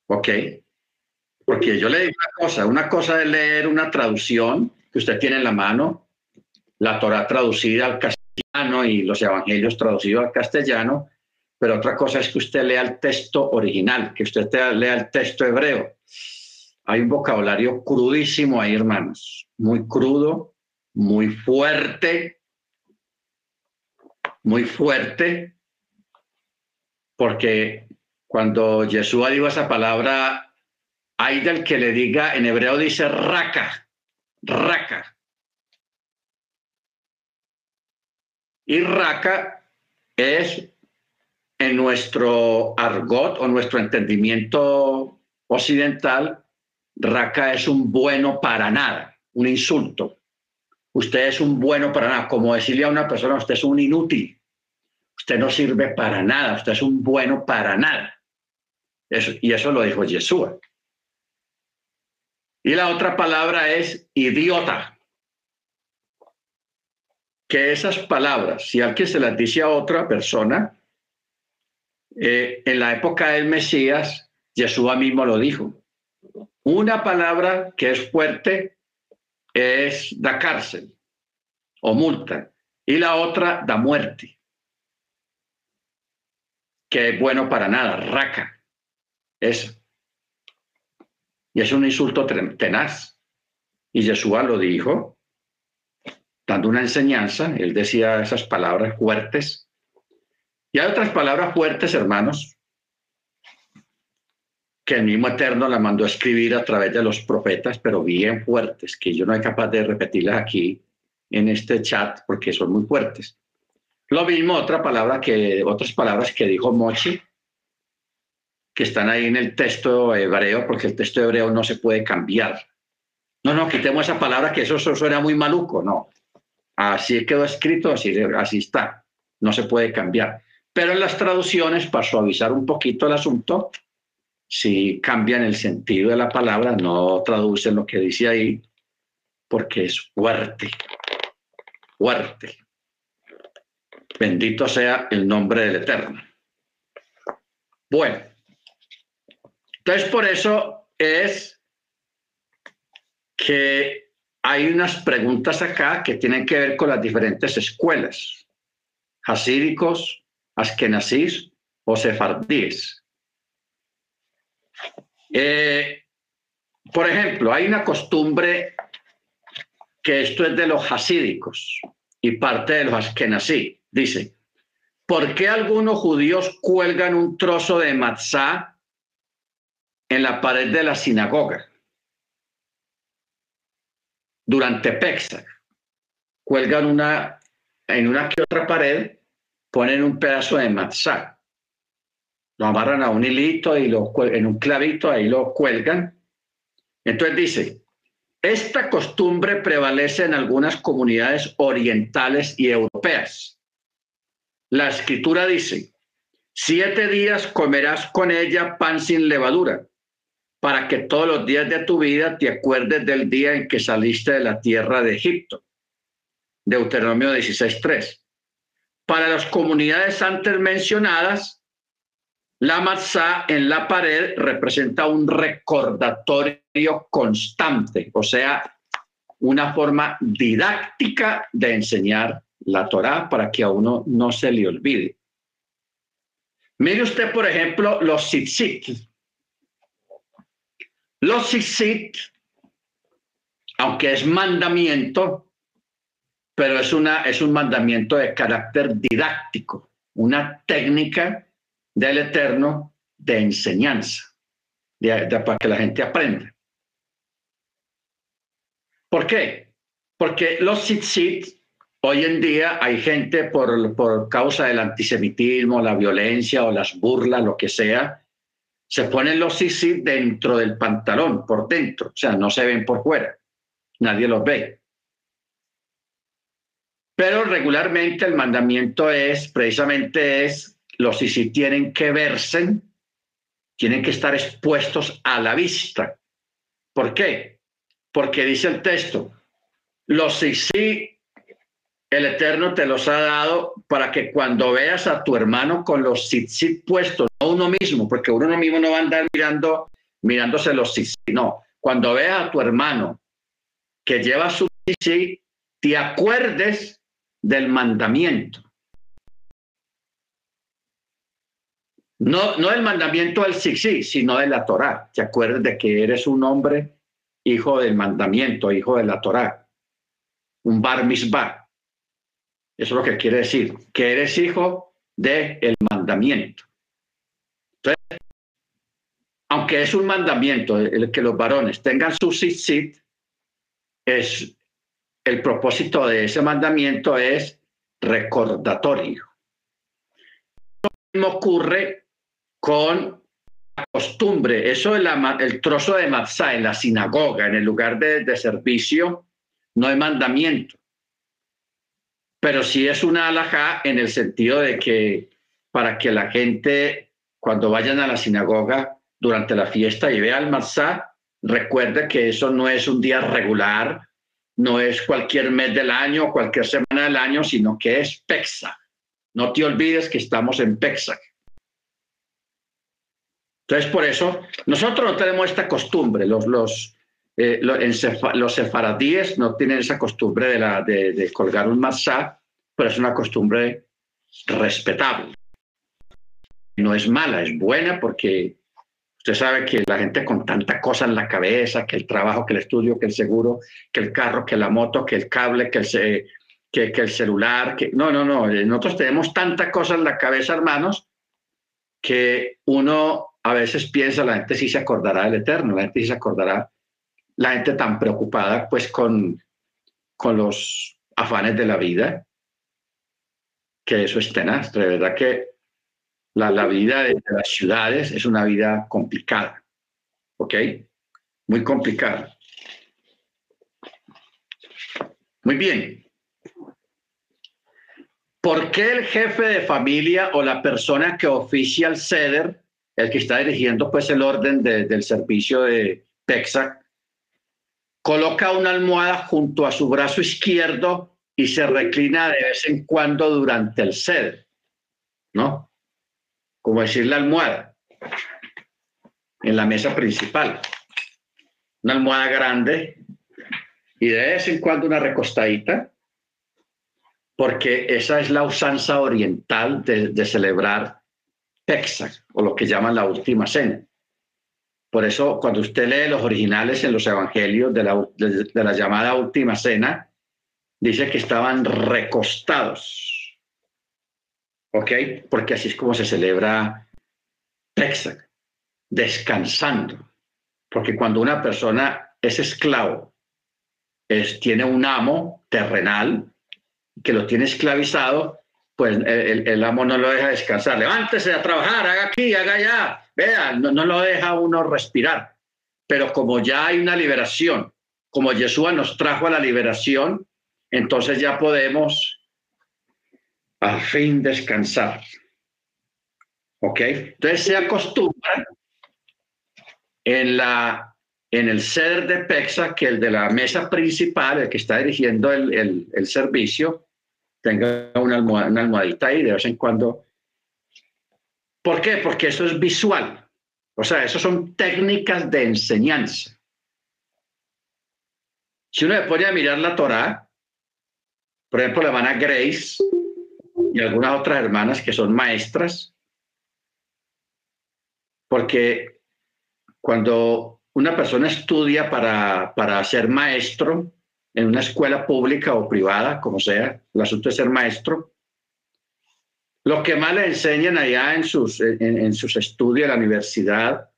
¿Ok? Porque yo le digo una cosa, una cosa es leer una traducción que usted tiene en la mano, la Torah traducida al castellano y los evangelios traducidos al castellano, pero otra cosa es que usted lea el texto original, que usted lea el texto hebreo. Hay un vocabulario crudísimo ahí, hermanos, muy crudo, muy fuerte, muy fuerte, porque cuando Jesús dijo esa palabra, hay del que le diga, en hebreo dice raca, raca. Y raca es en nuestro argot o nuestro entendimiento occidental, raca es un bueno para nada, un insulto. Usted es un bueno para nada, como decirle a una persona, usted es un inútil. Usted no sirve para nada, usted es un bueno para nada. Y eso lo dijo Yeshua. Y la otra palabra es idiota. Que esas palabras, si alguien se las dice a otra persona, eh, en la época del Mesías, Yeshua mismo lo dijo. Una palabra que es fuerte es da cárcel o multa y la otra da muerte, que es bueno para nada, raca. Eso. Y es un insulto tenaz. Y Yeshua lo dijo, dando una enseñanza, él decía esas palabras fuertes. Y hay otras palabras fuertes, hermanos, que el mismo Eterno la mandó a escribir a través de los profetas, pero bien fuertes, que yo no soy capaz de repetirlas aquí en este chat porque son muy fuertes. Lo mismo otra palabra que, otras palabras que dijo Mochi, que están ahí en el texto hebreo, porque el texto hebreo no se puede cambiar. No, no, quitemos esa palabra que eso, suena muy maluco, no. Así quedó escrito, así, así está, no se puede cambiar. Pero en las traducciones, para suavizar un poquito el asunto, si cambian el sentido de la palabra, no traducen lo que dice ahí, porque es fuerte, fuerte. Bendito sea el nombre del Eterno. Bueno, entonces, por eso es que hay unas preguntas acá que tienen que ver con las diferentes escuelas, hasídicos, askenazís o sefardíes. Eh, por ejemplo, hay una costumbre que esto es de los hasídicos y parte de los askenazí. Dice, ¿por qué algunos judíos cuelgan un trozo de matzá en la pared de la sinagoga durante Pesach. Cuelgan una, en una que otra pared, ponen un pedazo de matzá. Lo amarran a un hilito y lo, en un clavito, ahí lo cuelgan. Entonces dice, esta costumbre prevalece en algunas comunidades orientales y europeas. La escritura dice, siete días comerás con ella pan sin levadura para que todos los días de tu vida te acuerdes del día en que saliste de la tierra de Egipto. Deuteronomio 16.3. Para las comunidades antes mencionadas, la matzá en la pared representa un recordatorio constante, o sea, una forma didáctica de enseñar la Torá para que a uno no se le olvide. Mire usted, por ejemplo, los tzitzit, los sisit, aunque es mandamiento, pero es, una, es un mandamiento de carácter didáctico, una técnica del Eterno de enseñanza, para que la gente aprenda. ¿Por qué? Porque los sit hoy en día hay gente por, por causa del antisemitismo, la violencia o las burlas, lo que sea, se ponen los sisi dentro del pantalón, por dentro, o sea, no se ven por fuera, nadie los ve. Pero regularmente el mandamiento es, precisamente es, los sisi tienen que verse, tienen que estar expuestos a la vista. ¿Por qué? Porque dice el texto, los sisi el Eterno te los ha dado para que cuando veas a tu hermano con los tzitzit puestos, no uno mismo, porque uno mismo no va a andar mirando, mirándose los tzitzit, no. Cuando veas a tu hermano que lleva su tzitzit, te acuerdes del mandamiento. No, no del mandamiento del tzitzit, sino de la Torah. Te acuerdes de que eres un hombre hijo del mandamiento, hijo de la Torah. Un bar misbah eso es lo que quiere decir, que eres hijo del el mandamiento. Entonces, aunque es un mandamiento el que los varones tengan su sit es el propósito de ese mandamiento es recordatorio. Lo mismo ocurre con la costumbre, eso es el trozo de matzá en la sinagoga, en el lugar de, de servicio, no hay mandamiento pero sí es una alhaja en el sentido de que para que la gente cuando vayan a la sinagoga durante la fiesta y ve al Marsá, recuerda que eso no es un día regular, no es cualquier mes del año, cualquier semana del año, sino que es Pesach. No te olvides que estamos en Pesach. Entonces, por eso, nosotros no tenemos esta costumbre, los, los, eh, los, sefaradíes no tienen esa costumbre de, colgar un marzá, pero es una costumbre respetable. No es mala, es buena porque usted sabe que la gente con tanta cosa en la cabeza, que el trabajo, que el estudio, que el seguro, que el carro, que la moto, que el cable, que el, celular, que no, no, no, nosotros tenemos tanta cosa en la cabeza, hermanos, que uno a veces piensa, la gente sí se acordará del Eterno, la gente sí se acordará, la gente tan preocupada pues con, con los afanes de la vida, que eso es tenaz, de verdad que la, vida de, las ciudades es una vida complicada, ¿ok? Muy complicada. Muy bien. ¿Por qué el jefe de familia o la persona que oficia el ceder el que está dirigiendo pues el orden del servicio de PEXAC, coloca una almohada junto a su brazo izquierdo y se reclina de vez en cuando durante el sed, ¿no? Como decir la almohada en la mesa principal. Una almohada grande y de vez en cuando una recostadita, porque esa es la usanza oriental de, celebrar Pesach, o lo que llaman la última cena. Por eso, cuando usted lee los originales en los evangelios de la, llamada última cena, dice que estaban recostados. ¿Ok? Porque así es como se celebra Pesach, descansando. Porque cuando una persona es esclavo, es, tiene un amo terrenal que lo tiene esclavizado, pues el, amo no lo deja descansar. Levántese a trabajar, haga aquí, haga allá. Vea, no, no lo deja uno respirar. Pero como ya hay una liberación, como Yeshua nos trajo a la liberación, entonces ya podemos al fin descansar. ¿Ok? Entonces se acostumbra en, la, en el ser de PEXA que el de la mesa principal, el que está dirigiendo el, el, el servicio, tenga una, almohadita ahí de vez en cuando. ¿Por qué? Porque eso es visual. O sea, eso son técnicas de enseñanza. Si uno le pone a mirar la Torá, por ejemplo, la hermana Grace y algunas otras hermanas que son maestras, porque cuando una persona estudia para, para ser maestro, en una escuela pública o privada, como sea, el asunto es ser maestro. Lo que más le enseñan allá en sus, en, sus estudios en la universidad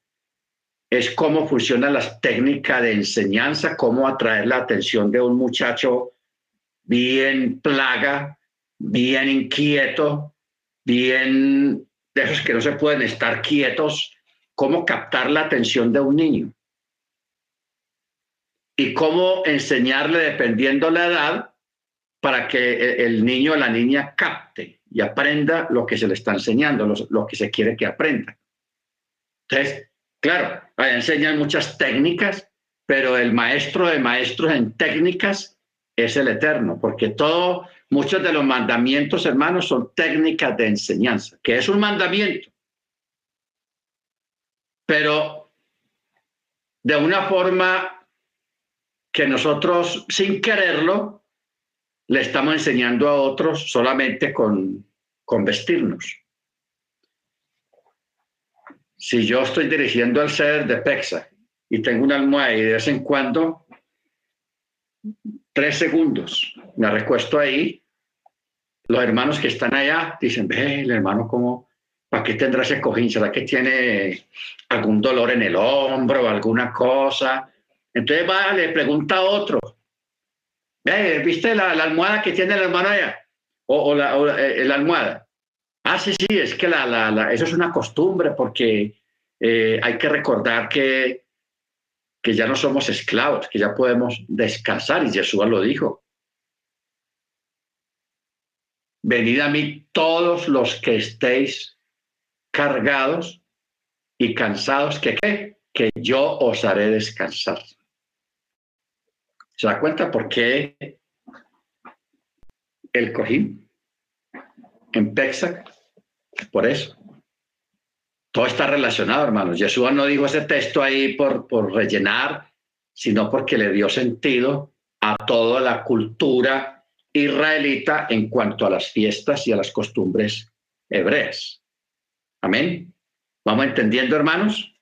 es cómo funcionan las técnicas de enseñanza, cómo atraer la atención de un muchacho bien plaga, bien inquieto, bien de esos que no se pueden estar quietos, cómo captar la atención de un niño. Y cómo enseñarle dependiendo la edad para que el niño o la niña capte y aprenda lo que se le está enseñando, lo, que se quiere que aprenda. Entonces, claro, enseñan muchas técnicas, pero el maestro de maestros en técnicas es el eterno, porque todo, muchos de los mandamientos, hermanos, son técnicas de enseñanza, que es un mandamiento. Pero de una forma que nosotros sin quererlo le estamos enseñando a otros solamente con, con vestirnos. Si yo estoy dirigiendo al ser de Pexa y tengo una almohada y de vez en cuando, tres segundos, me recuesto ahí, los hermanos que están allá dicen, ve, el hermano, ¿cómo, ¿para qué tendrá ese cojín? ¿Será que tiene algún dolor en el hombro o alguna cosa? Entonces va, le pregunta a otro, ¿viste la, almohada que tiene la hermana allá? O, la, eh, la, almohada. Ah, sí, sí, es que la, eso es una costumbre porque eh, hay que recordar que, que ya no somos esclavos, que ya podemos descansar y Jesús lo dijo. Venid a mí todos los que estéis cargados y cansados que qué? Que yo os haré descansar. ¿Se da cuenta por qué el cojín en Pexa? Por eso. Todo está relacionado, hermanos. Jesús no dijo ese texto ahí por, por rellenar, sino porque le dio sentido a toda la cultura israelita en cuanto a las fiestas y a las costumbres hebreas. Amén. ¿Vamos entendiendo, hermanos?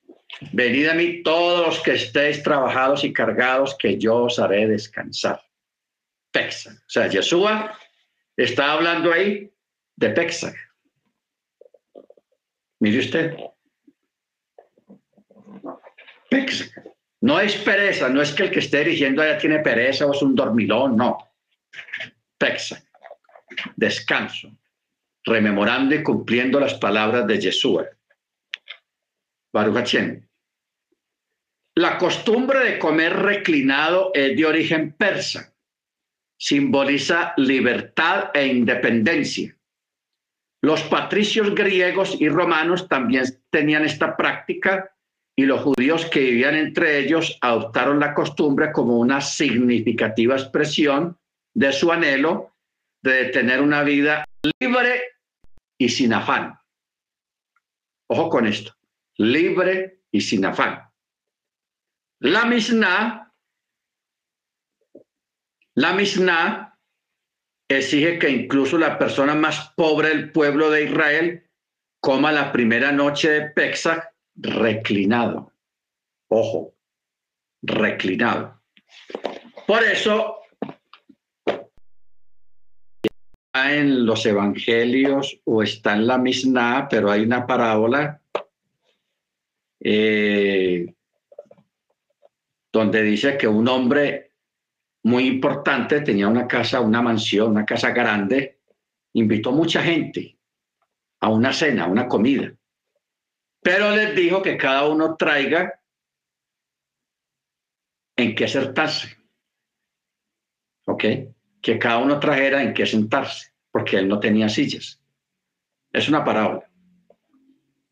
Venid a mí todos los que estéis trabajados y cargados, que yo os haré descansar. Pexa. O sea, Yeshua está hablando ahí de Pexa. Mire usted. Pexa. No es pereza, no es que el que esté dirigiendo allá tiene pereza o es un dormilón, no. Pexa. Descanso. Rememorando y cumpliendo las palabras de Yeshua. Baruch La costumbre de comer reclinado es de origen persa. Simboliza libertad e independencia. Los patricios griegos y romanos también tenían esta práctica y los judíos que vivían entre ellos adoptaron la costumbre como una significativa expresión de su anhelo de tener una vida libre y sin afán. Ojo con esto libre y sin afán. La Mishnah, la Mishnah exige que incluso la persona más pobre del pueblo de Israel coma la primera noche de Pesach reclinado. Ojo, reclinado. Por eso, en los evangelios o está en la Mishnah, pero hay una parábola eh, donde dice que un hombre muy importante tenía una casa, una mansión, una casa grande, invitó mucha gente a una cena, a una comida, pero les dijo que cada uno traiga en qué sentarse, ¿ok? Que cada uno trajera en qué sentarse, porque él no tenía sillas. Es una parábola.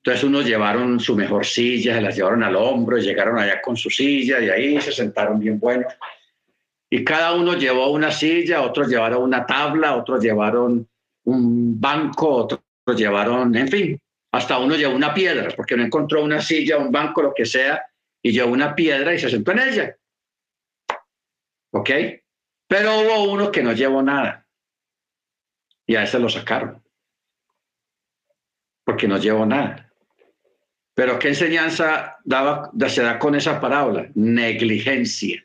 Entonces unos llevaron su mejor silla, se las llevaron al hombro, llegaron allá con su silla y ahí se sentaron bien bueno. Y cada uno llevó una silla, otros llevaron una tabla, otros llevaron un banco, otros llevaron, en fin, hasta uno llevó una piedra, porque no encontró una silla, un banco, lo que sea, y llevó una piedra y se sentó en ella. ¿Ok? Pero hubo uno que no llevó nada. Y a ese lo sacaron. Porque no llevó nada. Pero ¿qué enseñanza daba, se da con esa parábola? Negligencia.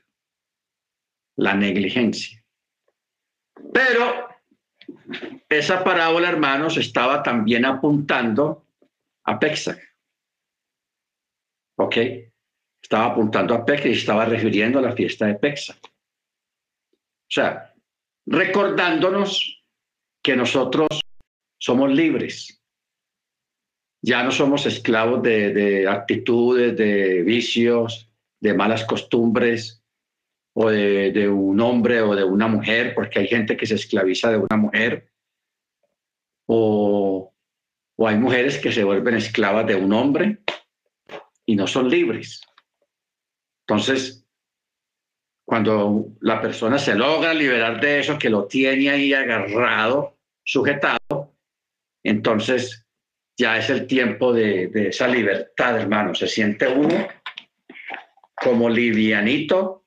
La negligencia. Pero esa parábola, hermanos, estaba también apuntando a Pesach. ¿Ok? Estaba apuntando a Pesach y estaba refiriendo a la fiesta de Pesach. O sea, recordándonos que nosotros somos libres ya no somos esclavos de, actitudes, de vicios, de malas costumbres, o de, un hombre o de una mujer, porque hay gente que se esclaviza de una mujer, o, o hay mujeres que se vuelven esclavas de un hombre y no son libres. Entonces, cuando la persona se logra liberar de eso, que lo tiene ahí agarrado, sujetado, entonces ya es el tiempo de, esa libertad, hermano. Se siente uno como livianito,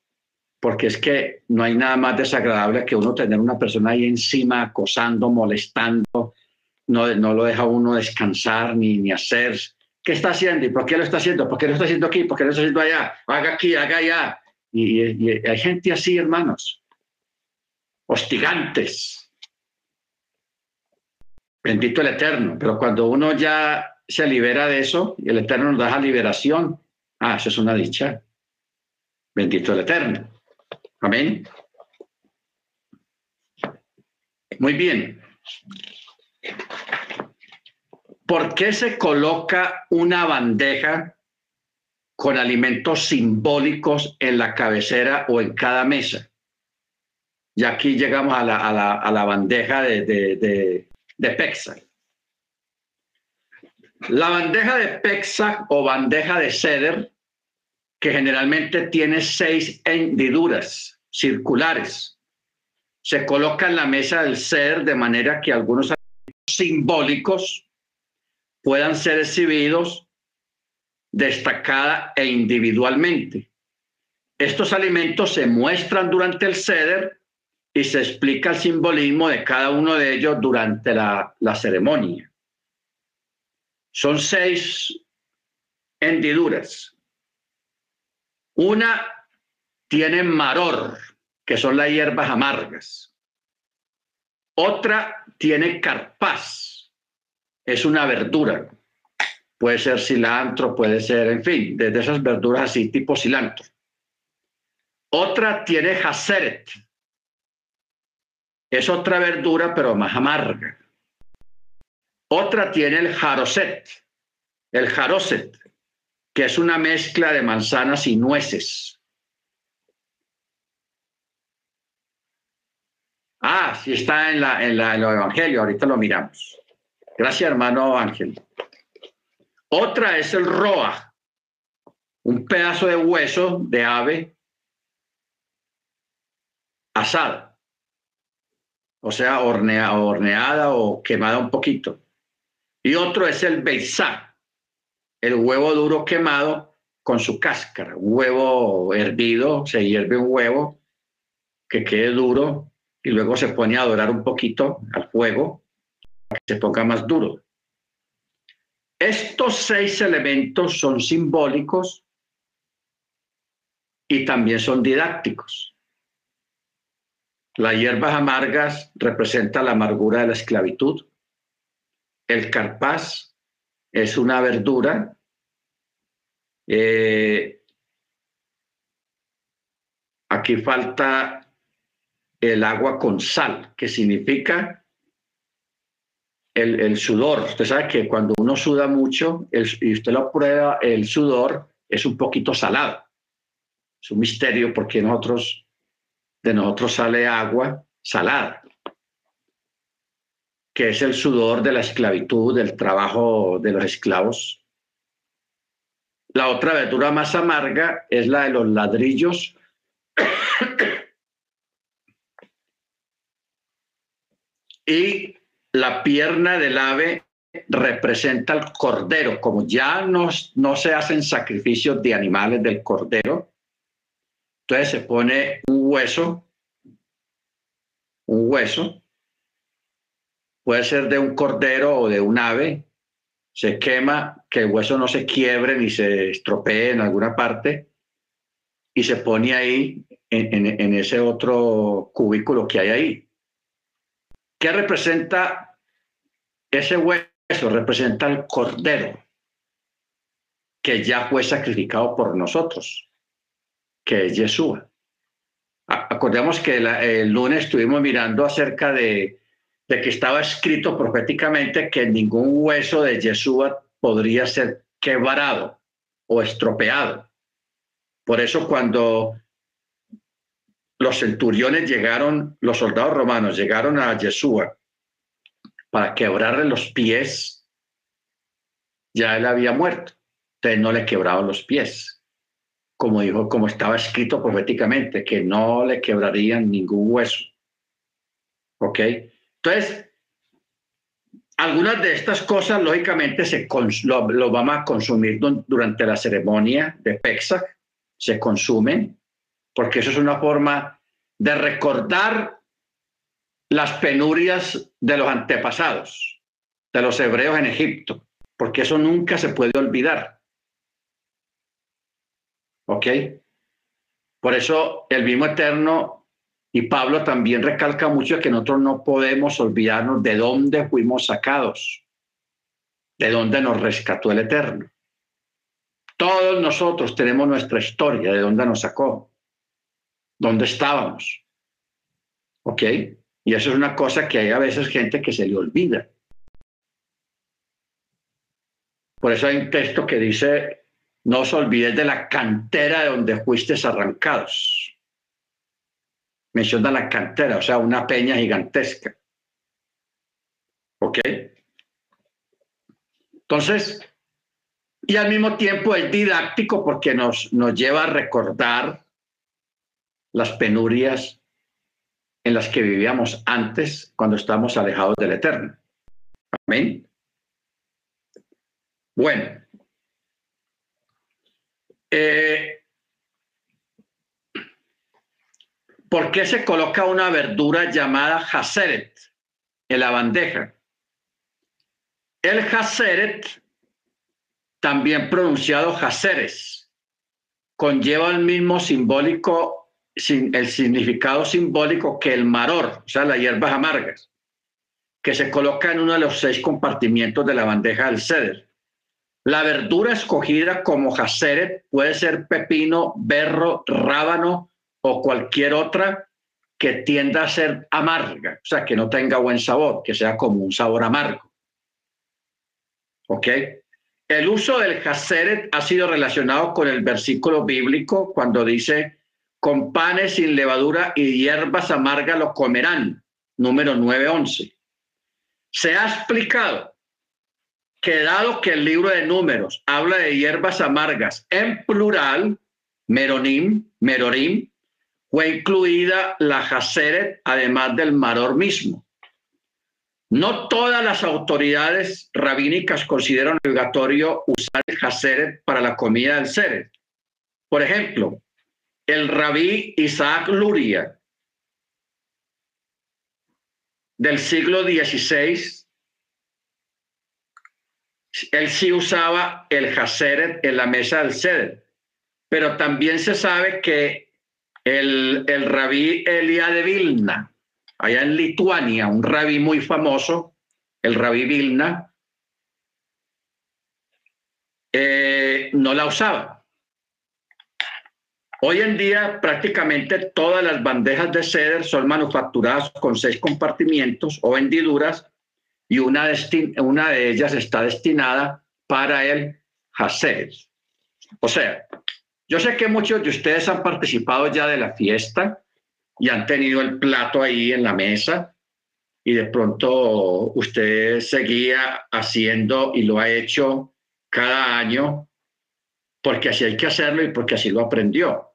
porque es que no hay nada más desagradable que uno tener una persona ahí encima acosando, molestando, no, no lo deja uno descansar ni, ni hacer. ¿Qué está haciendo? ¿Y por qué lo está haciendo? ¿Por qué lo está haciendo aquí? ¿Por qué lo está haciendo allá? Haga aquí, haga allá. y hay gente así, hermanos, hostigantes Bendito el Eterno. Pero cuando uno ya se libera de eso y el Eterno nos da la liberación, ah, eso es una dicha. Bendito el Eterno. Amén. Muy bien. ¿Por qué se coloca una bandeja con alimentos simbólicos en la cabecera o en cada mesa? Y aquí llegamos a la, bandeja de, de de Pexal. La bandeja de Pexa o bandeja de ceder, que generalmente tiene seis hendiduras circulares, se coloca en la mesa del ceder de manera que algunos simbólicos puedan ser exhibidos destacada e individualmente. Estos alimentos se muestran durante el ceder y se explica el simbolismo de cada uno de ellos durante la, la ceremonia. Son seis hendiduras. Una tiene maror, que son las hierbas amargas. Otra tiene carpaz, es una verdura. Puede ser cilantro, puede ser, en fin, de, esas verduras así, tipo cilantro. Otra tiene jaceret. Es otra verdura, pero más amarga. Otra tiene el jaroset, el jaroset, que es una mezcla de manzanas y nueces. Ah, sí está en, la, en, la, en ahorita lo miramos. Gracias, hermano Ángel. Otra es el roa, un pedazo de hueso de ave asada, o sea, horneada o quemada un poquito. Y otro es el beizá, el huevo duro quemado con su cáscara, huevo hervido, se hierve un huevo que quede duro y luego se pone a dorar un poquito al fuego para que se ponga más duro. Estos seis elementos son simbólicos y también son didácticos. Las hierbas amargas representan la amargura de la esclavitud. El carpaz es una verdura. Eh, aquí falta el agua con sal, que significa el, sudor. Usted sabe que cuando uno suda mucho y usted lo prueba, el sudor es un poquito salado. Es un misterio porque nosotros, de nosotros sale agua salada que es el sudor de la esclavitud, del trabajo de los esclavos. La otra verdura más amarga es la de los ladrillos y la pierna del ave representa el cordero, como ya no, no se hacen sacrificios de animales del cordero, entonces se pone un hueso, un hueso, puede ser de un cordero o de un ave, se quema, que el hueso no se quiebre ni se estropee en alguna parte, y se pone ahí en, ese otro cubículo que hay ahí. ¿Qué representa ese hueso? Representa el cordero que ya fue sacrificado por nosotros, que es Yeshua. Acordemos que el lunes estuvimos mirando acerca de, de, que estaba escrito proféticamente que ningún hueso de Yeshua podría ser quebrado o estropeado. Por eso cuando los centuriones llegaron, los soldados romanos llegaron a Yeshua para quebrarle los pies, ya él había muerto. Entonces no le quebraban los pies. Como dijo, como estaba escrito proféticamente, que no le quebrarían ningún hueso. ¿Ok? Entonces, algunas de estas cosas, lógicamente, se lo, vamos a consumir durante la ceremonia de Pesach, se consumen, porque eso es una forma de recordar las penurias de los antepasados, de los hebreos en Egipto, porque eso nunca se puede olvidar. ¿Ok? Por eso el mismo Eterno y Pablo también recalca mucho que nosotros no podemos olvidarnos de dónde fuimos sacados, de dónde nos rescató el Eterno. Todos nosotros tenemos nuestra historia, de dónde nos sacó, dónde estábamos. ¿Ok? Y eso es una cosa que hay a veces gente que se le olvida. Por eso hay un texto que dice, no os olvides de la cantera de donde fuisteis arrancados. Menciona la cantera, o sea, una peña gigantesca. ¿Ok? Entonces, y al mismo tiempo es didáctico porque nos, nos lleva a recordar las penurias en las que vivíamos antes cuando estábamos alejados del Eterno. Amén. Bueno. Eh, ¿Por qué se coloca una verdura llamada haseret en la bandeja? El haseret, también pronunciado haseres, conlleva el mismo simbólico, el significado simbólico que el maror, o sea, las hierbas amargas, que se coloca en uno de los seis compartimientos de la bandeja del ceder. La verdura escogida como haseret puede ser pepino, berro, rábano o cualquier otra que tienda a ser amarga, o sea, que no tenga buen sabor, que sea como un sabor amargo. ¿Ok? El uso del haseret ha sido relacionado con el versículo bíblico cuando dice, con panes sin levadura y hierbas amargas lo comerán, número 9.11. Se ha explicado que dado que el libro de números habla de hierbas amargas en plural, meronim, merorim, fue incluida la Haseret, además del maror mismo. No todas las autoridades rabínicas consideran obligatorio usar el Haseret para la comida del Seret. Por ejemplo, el rabí Isaac Luria del siglo XVI él sí usaba el Haseret en la mesa del Seder, pero también se sabe que el, el rabí Elia de Vilna, allá en Lituania, un rabí muy famoso, el rabí Vilna, eh, no la usaba. Hoy en día prácticamente todas las bandejas de ceder son manufacturadas con seis compartimientos o hendiduras y una, una de ellas está destinada para el hacer. O sea, yo sé que muchos de ustedes han participado ya de la fiesta y han tenido el plato ahí en la mesa y de pronto usted seguía haciendo y lo ha hecho cada año porque así hay que hacerlo y porque así lo aprendió.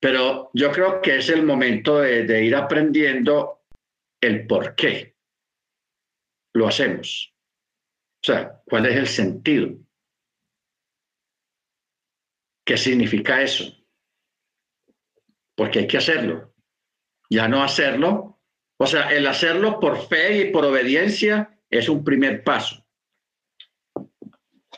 Pero yo creo que es el momento de ir aprendiendo el por qué lo hacemos. O sea, ¿cuál es el sentido? ¿Qué significa eso? Porque hay que hacerlo. Ya no hacerlo. O sea, el hacerlo por fe y por obediencia es un primer paso.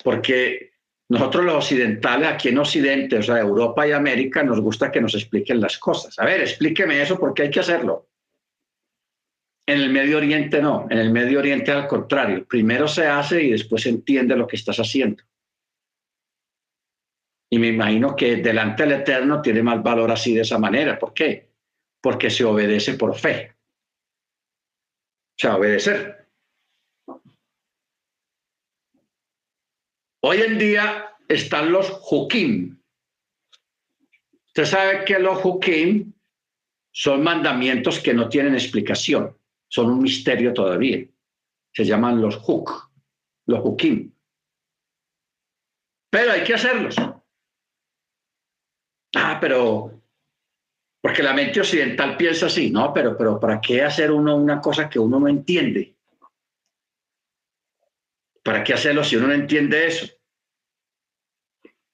Porque nosotros los occidentales, aquí en Occidente, o sea, Europa y América, nos gusta que nos expliquen las cosas. A ver, explíqueme eso porque hay que hacerlo. En el Medio Oriente no, en el Medio Oriente al contrario, primero se hace y después se entiende lo que estás haciendo. Y me imagino que delante del Eterno tiene más valor así de esa manera. ¿Por qué? Porque se obedece por fe. O sea, obedecer. Hoy en día están los hukim. Usted sabe que los hukim son mandamientos que no tienen explicación son un misterio todavía. Se llaman los huk, los hukim. Pero hay que hacerlos. Ah, pero porque la mente occidental piensa así, no, pero, pero ¿para qué hacer uno una cosa que uno no entiende? ¿Para qué hacerlo si uno no entiende eso?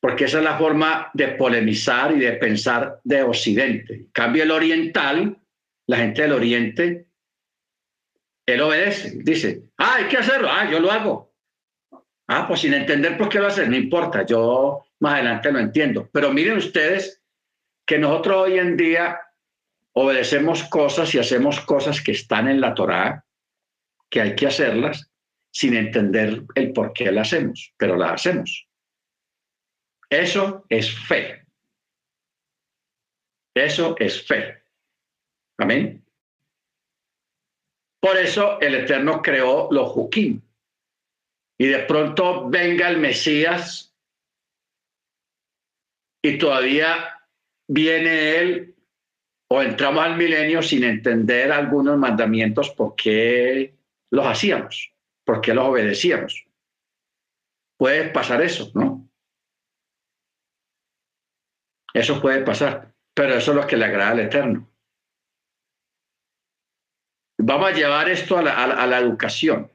Porque esa es la forma de polemizar y de pensar de Occidente. En cambio, el oriental, la gente del Oriente, él obedece, dice, ah, hay que hacerlo, ah, yo lo hago. Ah, pues sin entender por qué lo hace, no importa, yo más adelante lo entiendo. Pero miren ustedes que nosotros hoy en día obedecemos cosas y hacemos cosas que están en la Torá, que hay que hacerlas sin entender el por qué las hacemos, pero las hacemos. Eso es fe. Eso es fe. Amén. Por eso el Eterno creó los Juquín. Y de pronto venga el Mesías y todavía viene él o entramos al milenio sin entender algunos mandamientos por qué los hacíamos, por qué los obedecíamos. Puede pasar eso, ¿no? Eso puede pasar, pero eso es lo que le agrada al Eterno. Vamos a llevar esto a la, educación.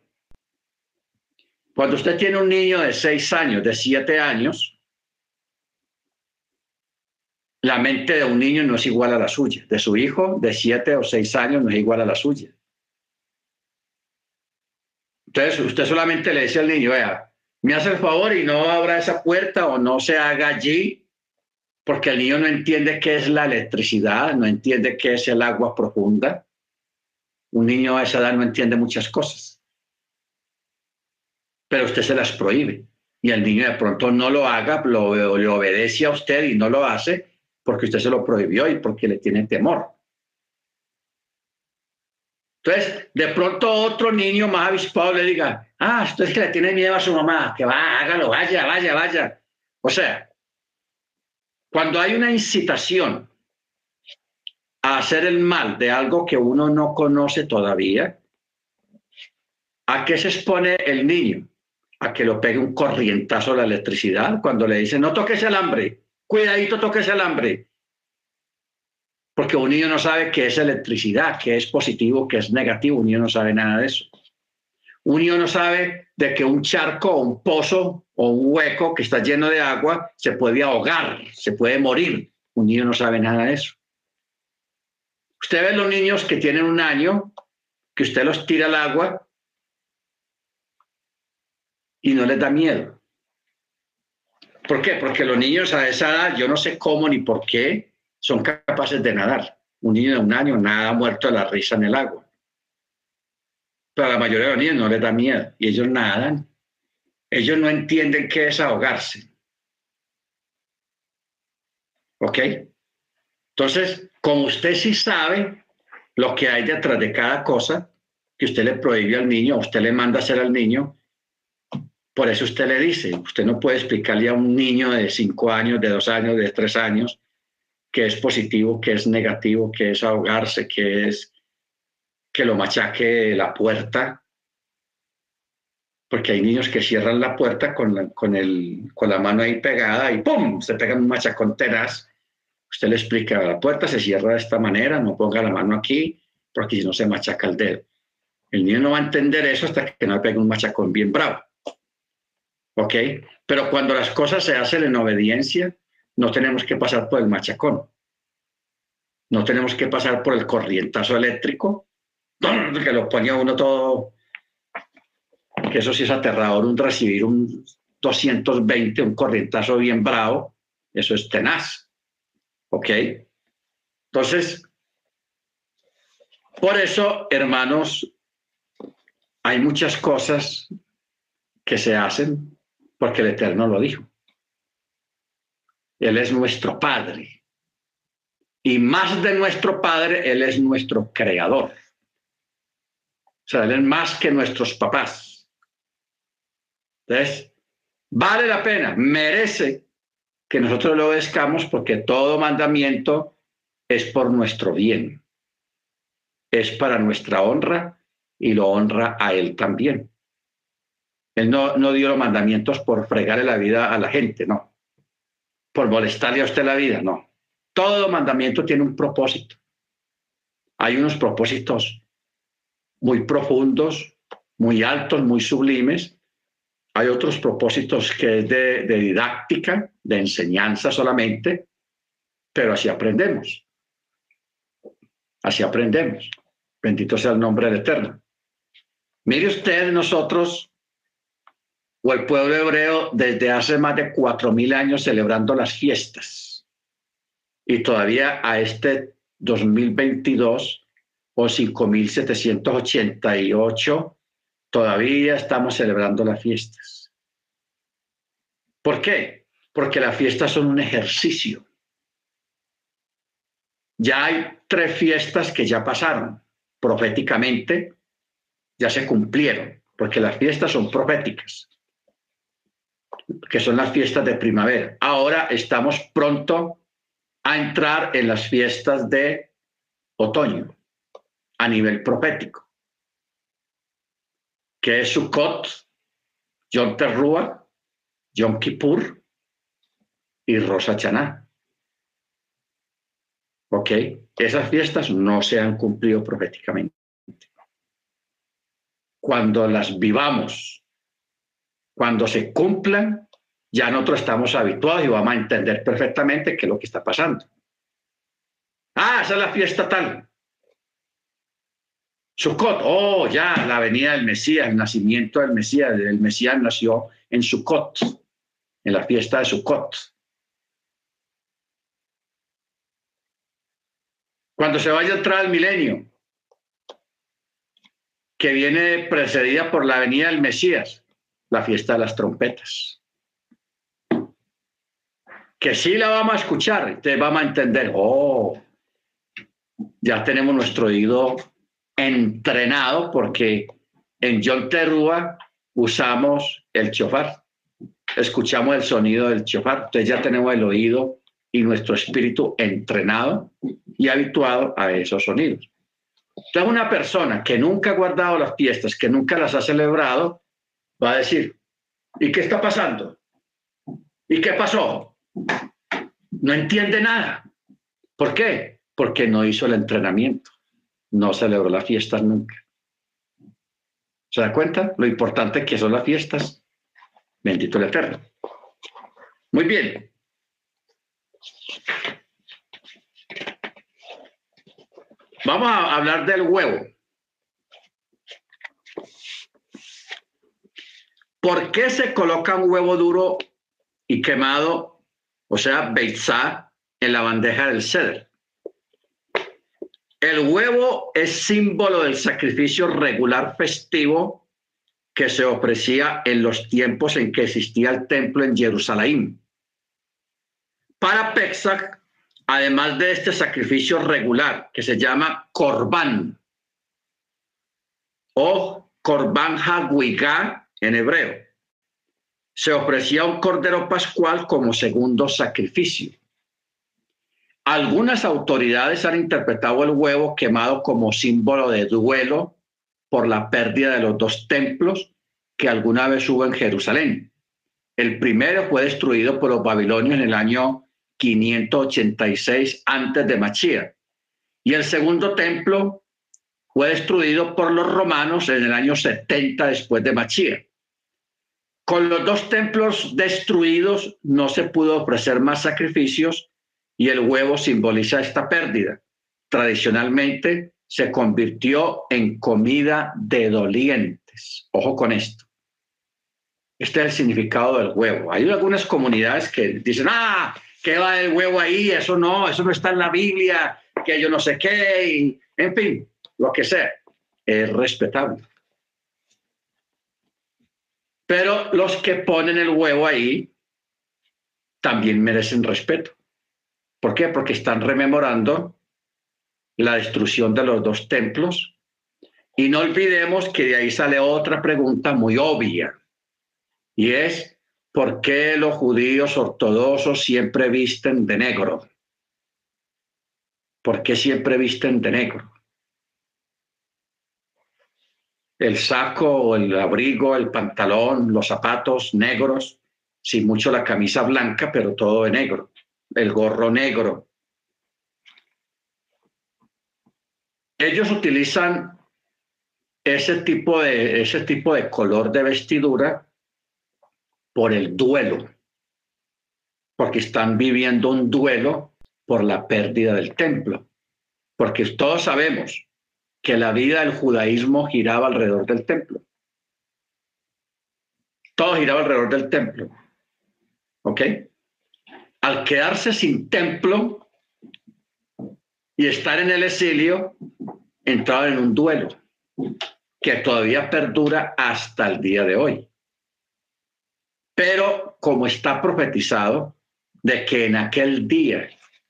Cuando usted tiene un niño de seis años, de siete años, la mente de un niño no es igual a la suya. De su hijo de siete o seis años no es igual a la suya. Entonces, usted solamente le dice al niño, vea, me hace el favor y no abra esa puerta o no se haga allí, porque el niño no entiende qué es la electricidad, no entiende qué es el agua profunda. Un niño a esa edad no entiende muchas cosas. Pero usted se las prohíbe. Y el niño de pronto no lo haga, lo, le obedece a usted y no lo hace porque usted se lo prohibió y porque le tiene temor. Entonces, de pronto otro niño más avispado le diga, ah, usted es que le tiene miedo a su mamá, que va, hágalo, vaya, vaya, vaya. O sea, cuando hay una incitación a hacer el mal de algo que uno no conoce todavía, ¿a qué se expone el niño? A que lo pegue un corrientazo la electricidad cuando le dicen, no toques el hambre, cuidadito toques el hambre porque un niño no sabe qué es electricidad, qué es positivo, qué es negativo, un niño no sabe nada de eso. Un niño no sabe de que un charco o un pozo o un hueco que está lleno de agua se puede ahogar, se puede morir. Un niño no sabe nada de eso. Usted ve los niños que tienen un año, que usted los tira al agua y no les da miedo. ¿Por qué? Porque los niños a esa edad, yo no sé cómo ni por qué, son capaces de nadar. Un niño de un año nada muerto de la risa en el agua. Pero a la mayoría de los niños no les da miedo y ellos nadan. Ellos no entienden qué es ahogarse. ¿Ok? Entonces, como usted sí sabe lo que hay detrás de cada cosa que usted le prohíbe al niño, usted le manda hacer al niño, por eso usted le dice, usted no puede explicarle a un niño de cinco años, de dos años, de tres años, que es positivo, que es negativo, que es ahogarse, que es que lo machaque la puerta, porque hay niños que cierran la puerta con la, con el, con la mano ahí pegada y ¡pum! se pegan un machacón tenaz. Usted le explica, la puerta se cierra de esta manera, no ponga la mano aquí, porque si no se machaca el dedo. El niño no va a entender eso hasta que no le pegue un machacón bien bravo. ¿Ok? Pero cuando las cosas se hacen en obediencia, no tenemos que pasar por el machacón. No tenemos que pasar por el corrientazo eléctrico, que lo ponía uno todo, que eso sí es aterrador, un recibir un 220, un corrientazo bien bravo, eso es tenaz. ¿Ok? Entonces, por eso, hermanos, hay muchas cosas que se hacen porque el Eterno lo dijo. Él es nuestro Padre. Y más de nuestro Padre, Él es nuestro Creador. O sea, Él es más que nuestros papás. Entonces, vale la pena, merece que nosotros lo obedezcamos porque todo mandamiento es por nuestro bien. Es para nuestra honra y lo honra a Él también. Él no, no dio los mandamientos por fregarle la vida a la gente, no por molestarle a usted la vida, no. Todo mandamiento tiene un propósito. Hay unos propósitos muy profundos, muy altos, muy sublimes. Hay otros propósitos que es de, didáctica, de enseñanza solamente, pero así aprendemos. Así aprendemos. Bendito sea el nombre del Eterno. Mire usted, nosotros o el pueblo hebreo desde hace más de cuatro mil años celebrando las fiestas. Y todavía a este 2022 o 5788 todavía estamos celebrando las fiestas. ¿Por qué? Porque las fiestas son un ejercicio. Ya hay tres fiestas que ya pasaron proféticamente, ya se cumplieron, porque las fiestas son proféticas que son las fiestas de primavera. Ahora estamos pronto a entrar en las fiestas de otoño a nivel profético, que es Sukkot, Yom Teruah Yom Kippur y Rosa Chaná. ¿Ok? Esas fiestas no se han cumplido proféticamente. Cuando las vivamos, cuando se cumplan, ya nosotros estamos habituados y vamos a entender perfectamente qué es lo que está pasando. Ah, esa es la fiesta tal. Sukkot, oh, ya, la venida del Mesías, el nacimiento del Mesías. El Mesías nació en Sukkot, en la fiesta de Sukkot. Cuando se vaya a entrar el milenio, que viene precedida por la venida del Mesías, la fiesta de las trompetas. Que sí la vamos a escuchar, entonces vamos a entender, oh, ya tenemos nuestro oído entrenado porque en John Terrúa usamos el chofar, escuchamos el sonido del chofar, entonces ya tenemos el oído y nuestro espíritu entrenado y habituado a esos sonidos. Entonces una persona que nunca ha guardado las fiestas, que nunca las ha celebrado, va a decir, ¿y qué está pasando? ¿Y qué pasó? No entiende nada. ¿Por qué? Porque no hizo el entrenamiento no celebró las fiestas nunca. ¿Se da cuenta? Lo importante que son las fiestas. Bendito el Eterno. Muy bien. Vamos a hablar del huevo. ¿Por qué se coloca un huevo duro y quemado, o sea, beitzá, en la bandeja del ceder? El huevo es símbolo del sacrificio regular festivo que se ofrecía en los tiempos en que existía el templo en Jerusalén. Para Pesach, además de este sacrificio regular que se llama Corbán o Corbán Hagwigá en hebreo, se ofrecía un cordero pascual como segundo sacrificio. Algunas autoridades han interpretado el huevo quemado como símbolo de duelo por la pérdida de los dos templos que alguna vez hubo en Jerusalén. El primero fue destruido por los babilonios en el año 586 antes de Machía y el segundo templo fue destruido por los romanos en el año 70 después de Machía. Con los dos templos destruidos no se pudo ofrecer más sacrificios y el huevo simboliza esta pérdida. Tradicionalmente se convirtió en comida de dolientes. Ojo con esto. Este es el significado del huevo. Hay algunas comunidades que dicen, ah, ¿qué va el huevo ahí? Eso no, eso no está en la Biblia, que yo no sé qué, en fin, lo que sea. Es respetable. Pero los que ponen el huevo ahí también merecen respeto. ¿Por qué? Porque están rememorando la destrucción de los dos templos. Y no olvidemos que de ahí sale otra pregunta muy obvia, y es, ¿por qué los judíos ortodoxos siempre visten de negro? ¿Por qué siempre visten de negro? El saco, el abrigo, el pantalón, los zapatos negros, sin mucho la camisa blanca, pero todo de negro el gorro negro. Ellos utilizan ese tipo de, ese tipo de color de vestidura por el duelo, porque están viviendo un duelo por la pérdida del templo, porque todos sabemos que la vida del judaísmo giraba alrededor del templo. Todo giraba alrededor del templo. ¿Ok? Al quedarse sin templo y estar en el exilio, entraba en un duelo que todavía perdura hasta el día de hoy. Pero como está profetizado de que en aquel día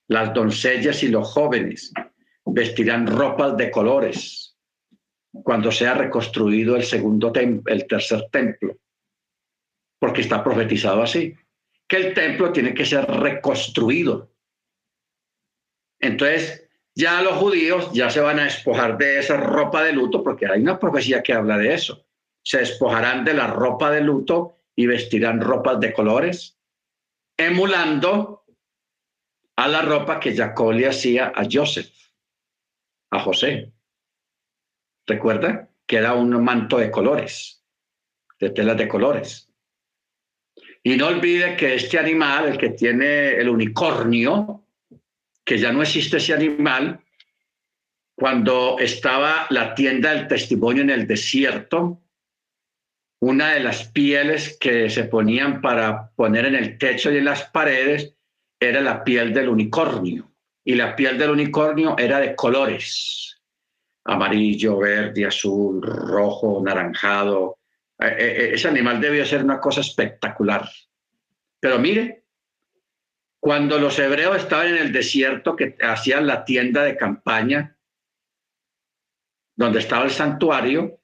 las doncellas y los jóvenes vestirán ropas de colores cuando sea reconstruido el segundo el tercer templo, porque está profetizado así que el templo tiene que ser reconstruido. Entonces, ya los judíos ya se van a despojar de esa ropa de luto, porque hay una profecía que habla de eso. Se despojarán de la ropa de luto y vestirán ropas de colores, emulando a la ropa que Jacob le hacía a Joseph, a José. ¿Recuerda? Que era un manto de colores, de telas de colores. Y no olvide que este animal, el que tiene el unicornio, que ya no existe ese animal, cuando estaba la tienda del testimonio en el desierto, una de las pieles que se ponían para poner en el techo y en las paredes era la piel del unicornio. Y la piel del unicornio era de colores, amarillo, verde, azul, rojo, naranjado. E, e, e, ese animal debió ser una cosa espectacular. Pero mire, cuando los hebreos estaban en el desierto, que hacían la tienda de campaña, donde estaba el santuario,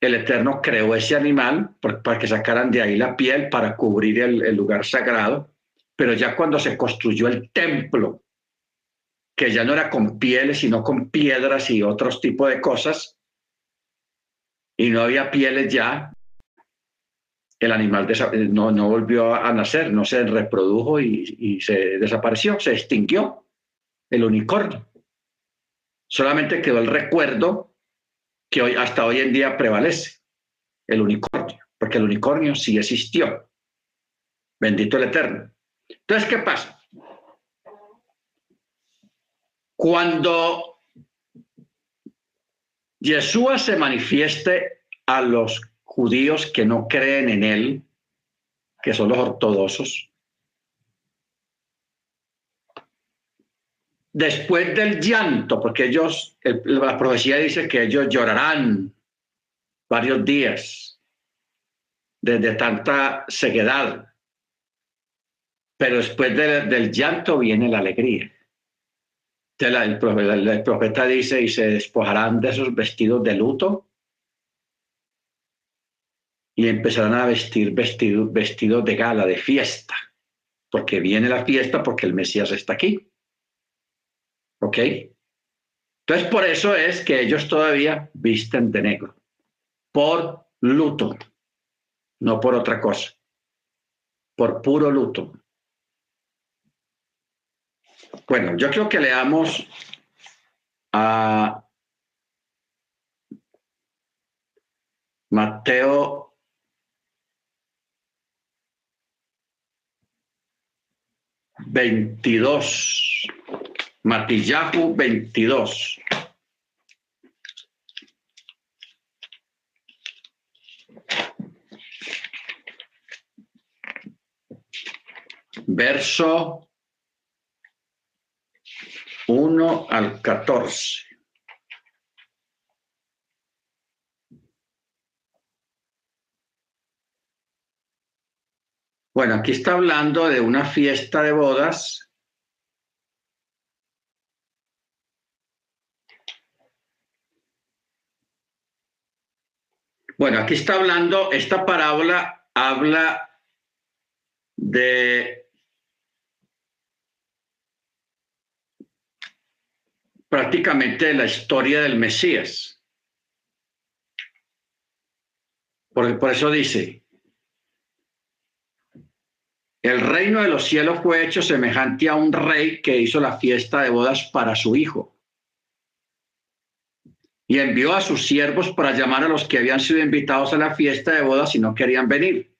el Eterno creó ese animal para que sacaran de ahí la piel para cubrir el, lugar sagrado, pero ya cuando se construyó el templo, que ya no era con pieles, sino con piedras y otros tipos de cosas, y no había pieles ya, el animal no, no volvió a nacer, no se reprodujo y, y se desapareció, se extinguió el unicornio. Solamente quedó el recuerdo que hoy, hasta hoy en día prevalece, el unicornio, porque el unicornio sí existió. Bendito el Eterno. Entonces, ¿qué pasa? Cuando Yeshua se manifieste a los judíos que no creen en él, que son los ortodoxos, después del llanto, porque ellos, la profecía dice que ellos llorarán varios días desde tanta sequedad, pero después del llanto viene la alegría. El profeta, dice, y se despojarán de esos vestidos de luto y empezarán a vestir vestidos vestido de gala, de fiesta, porque viene la fiesta, porque el Mesías está aquí. ¿Ok? Entonces, por eso es que ellos todavía visten de negro, por luto, no por otra cosa, por puro luto. Bueno, yo creo que leamos a Mateo 22. Matillahu 22. Verso 1 al 14. Bueno, aquí está hablando de una fiesta de bodas Bueno, aquí está hablando, esta parábola habla de prácticamente la historia del Mesías. Por, por eso dice, el reino de los cielos fue hecho semejante a un rey que hizo la fiesta de bodas para su hijo y envió a sus siervos para llamar a los que habían sido invitados a la fiesta de bodas y no querían venir.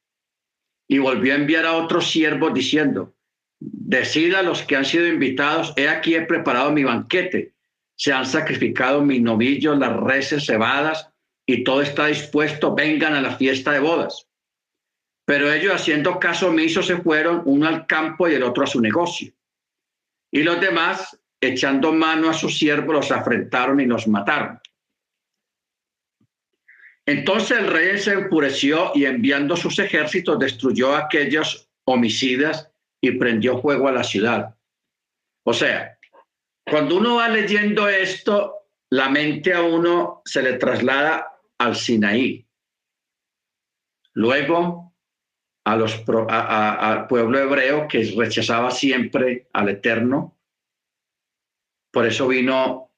Y volvió a enviar a otros siervos diciendo, decida a los que han sido invitados, he aquí he preparado mi banquete, se han sacrificado mis novillos, las reses cebadas, y todo está dispuesto, vengan a la fiesta de bodas. Pero ellos haciendo caso omiso se fueron, uno al campo y el otro a su negocio. Y los demás, echando mano a sus siervos, los afrentaron y los mataron. Entonces el rey se enfureció y enviando sus ejércitos destruyó a aquellos homicidas y prendió fuego a la ciudad. O sea, cuando uno va leyendo esto, la mente a uno se le traslada al Sinaí. Luego a los, al pueblo hebreo que rechazaba siempre al Eterno. Por eso vino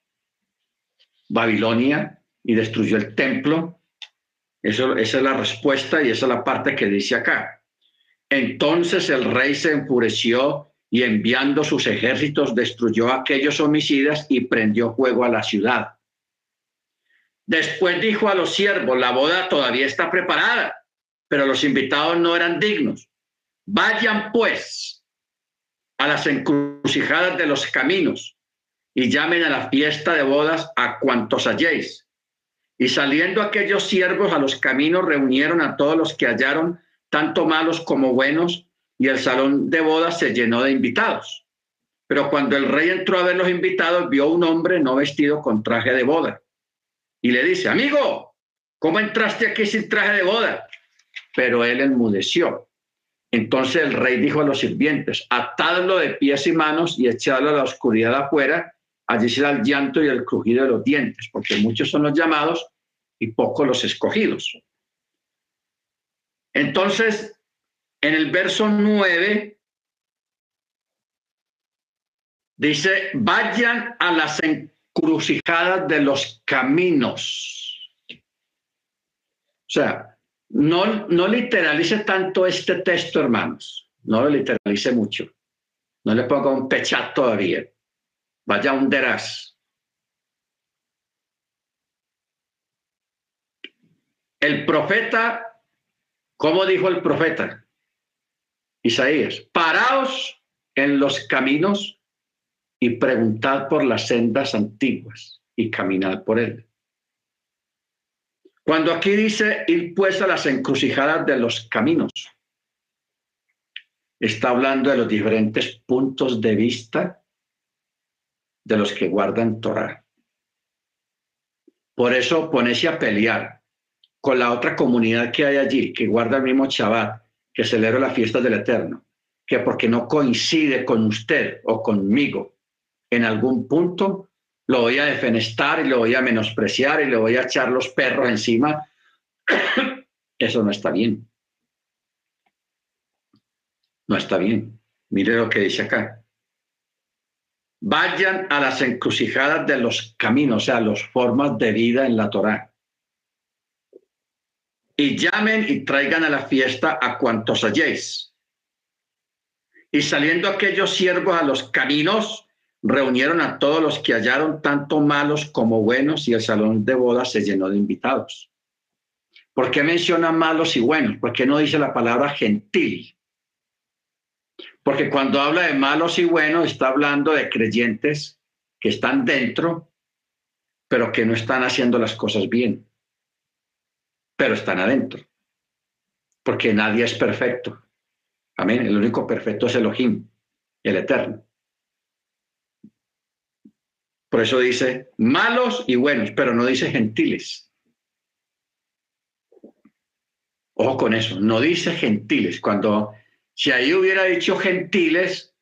Babilonia y destruyó el templo esa es la respuesta y esa es la parte que dice acá. Entonces el rey se enfureció y enviando sus ejércitos destruyó a aquellos homicidas y prendió fuego a la ciudad. Después dijo a los siervos, la boda todavía está preparada, pero los invitados no eran dignos. Vayan pues a las encrucijadas de los caminos y llamen a la fiesta de bodas a cuantos halléis. Y saliendo aquellos siervos a los caminos reunieron a todos los que hallaron, tanto malos como buenos, y el salón de bodas se llenó de invitados. Pero cuando el rey entró a ver los invitados, vio un hombre no vestido con traje de boda. Y le dice, amigo, ¿cómo entraste aquí sin traje de boda? Pero él enmudeció. Entonces el rey dijo a los sirvientes, atadlo de pies y manos y echadlo a la oscuridad afuera, allí será el llanto y el crujido de los dientes, porque muchos son los llamados y pocos los escogidos. Entonces en el verso 9 dice, vayan a las encrucijadas de los caminos. O sea, no, no literalice tanto este texto, hermanos. No lo literalice mucho. No le ponga un pechat todavía. Vaya un deraz. El profeta, ¿cómo dijo el profeta? Isaías, paraos en los caminos y preguntad por las sendas antiguas y caminad por él. Cuando aquí dice ir pues a las encrucijadas de los caminos, está hablando de los diferentes puntos de vista de los que guardan Torah. Por eso ponese a pelear con la otra comunidad que hay allí, que guarda el mismo Shabbat, que celebro la fiesta del Eterno, que porque no coincide con usted o conmigo en algún punto, lo voy a defenestar y lo voy a menospreciar y le voy a echar los perros encima. Eso no está bien. No está bien. Mire lo que dice acá. Vayan a las encrucijadas de los caminos, o sea, las formas de vida en la Torá y llamen y traigan a la fiesta a cuantos halléis. Y saliendo aquellos siervos a los caminos, reunieron a todos los que hallaron tanto malos como buenos y el salón de bodas se llenó de invitados. ¿Por qué menciona malos y buenos? ¿Por qué no dice la palabra gentil? Porque cuando habla de malos y buenos está hablando de creyentes que están dentro, pero que no están haciendo las cosas bien pero están adentro, porque nadie es perfecto. Amén. El único perfecto es Elohim, el eterno. Por eso dice malos y buenos, pero no dice gentiles. Ojo con eso, no dice gentiles. Cuando, si ahí hubiera dicho gentiles,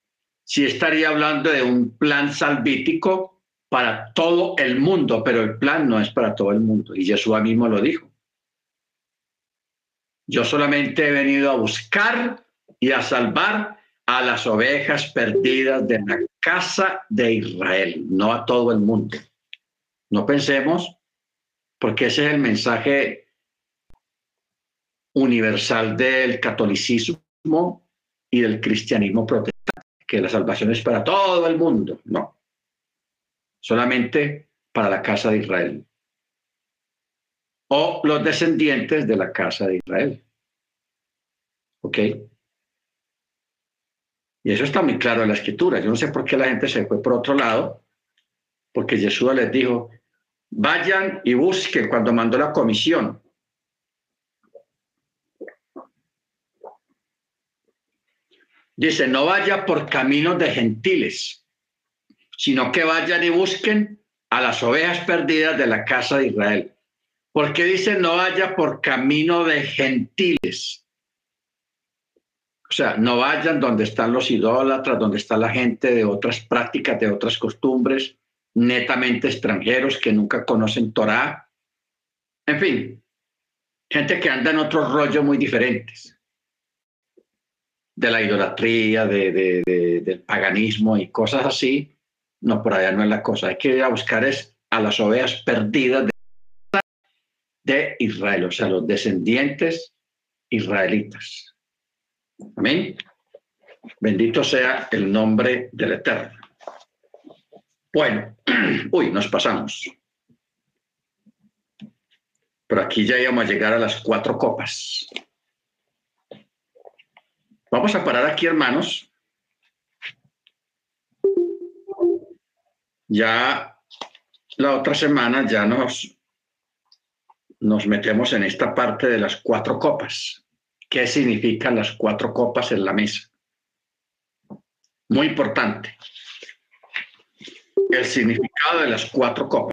sí estaría hablando de un plan salvítico para todo el mundo, pero el plan no es para todo el mundo. Y Jesús mismo lo dijo. Yo solamente he venido a buscar y a salvar a las ovejas perdidas de la casa de Israel, no a todo el mundo. No pensemos, porque ese es el mensaje universal del catolicismo y del cristianismo protestante, que la salvación es para todo el mundo, no, solamente para la casa de Israel o los descendientes de la casa de Israel. ¿Ok? Y eso está muy claro en la escritura. Yo no sé por qué la gente se fue por otro lado, porque Jesús les dijo, vayan y busquen cuando mandó la comisión. Dice, no vaya por caminos de gentiles, sino que vayan y busquen a las ovejas perdidas de la casa de Israel. ¿Por qué dice no vaya por camino de gentiles? O sea, no vayan donde están los idólatras, donde está la gente de otras prácticas, de otras costumbres, netamente extranjeros que nunca conocen Torah. En fin, gente que anda en otros rollos muy diferentes. De la idolatría, del paganismo y cosas así. No, por allá no es la cosa. Hay que ir a buscar es a las ovejas perdidas de Israel, o sea, los descendientes israelitas. Amén. Bendito sea el nombre del Eterno. Bueno, uy, nos pasamos. Pero aquí ya íbamos a llegar a las cuatro copas. Vamos a parar aquí, hermanos. Ya la otra semana ya nos, nos metemos en esta parte de las cuatro copas. ¿Qué significan las cuatro copas en la mesa? Muy importante. El significado de las cuatro copas.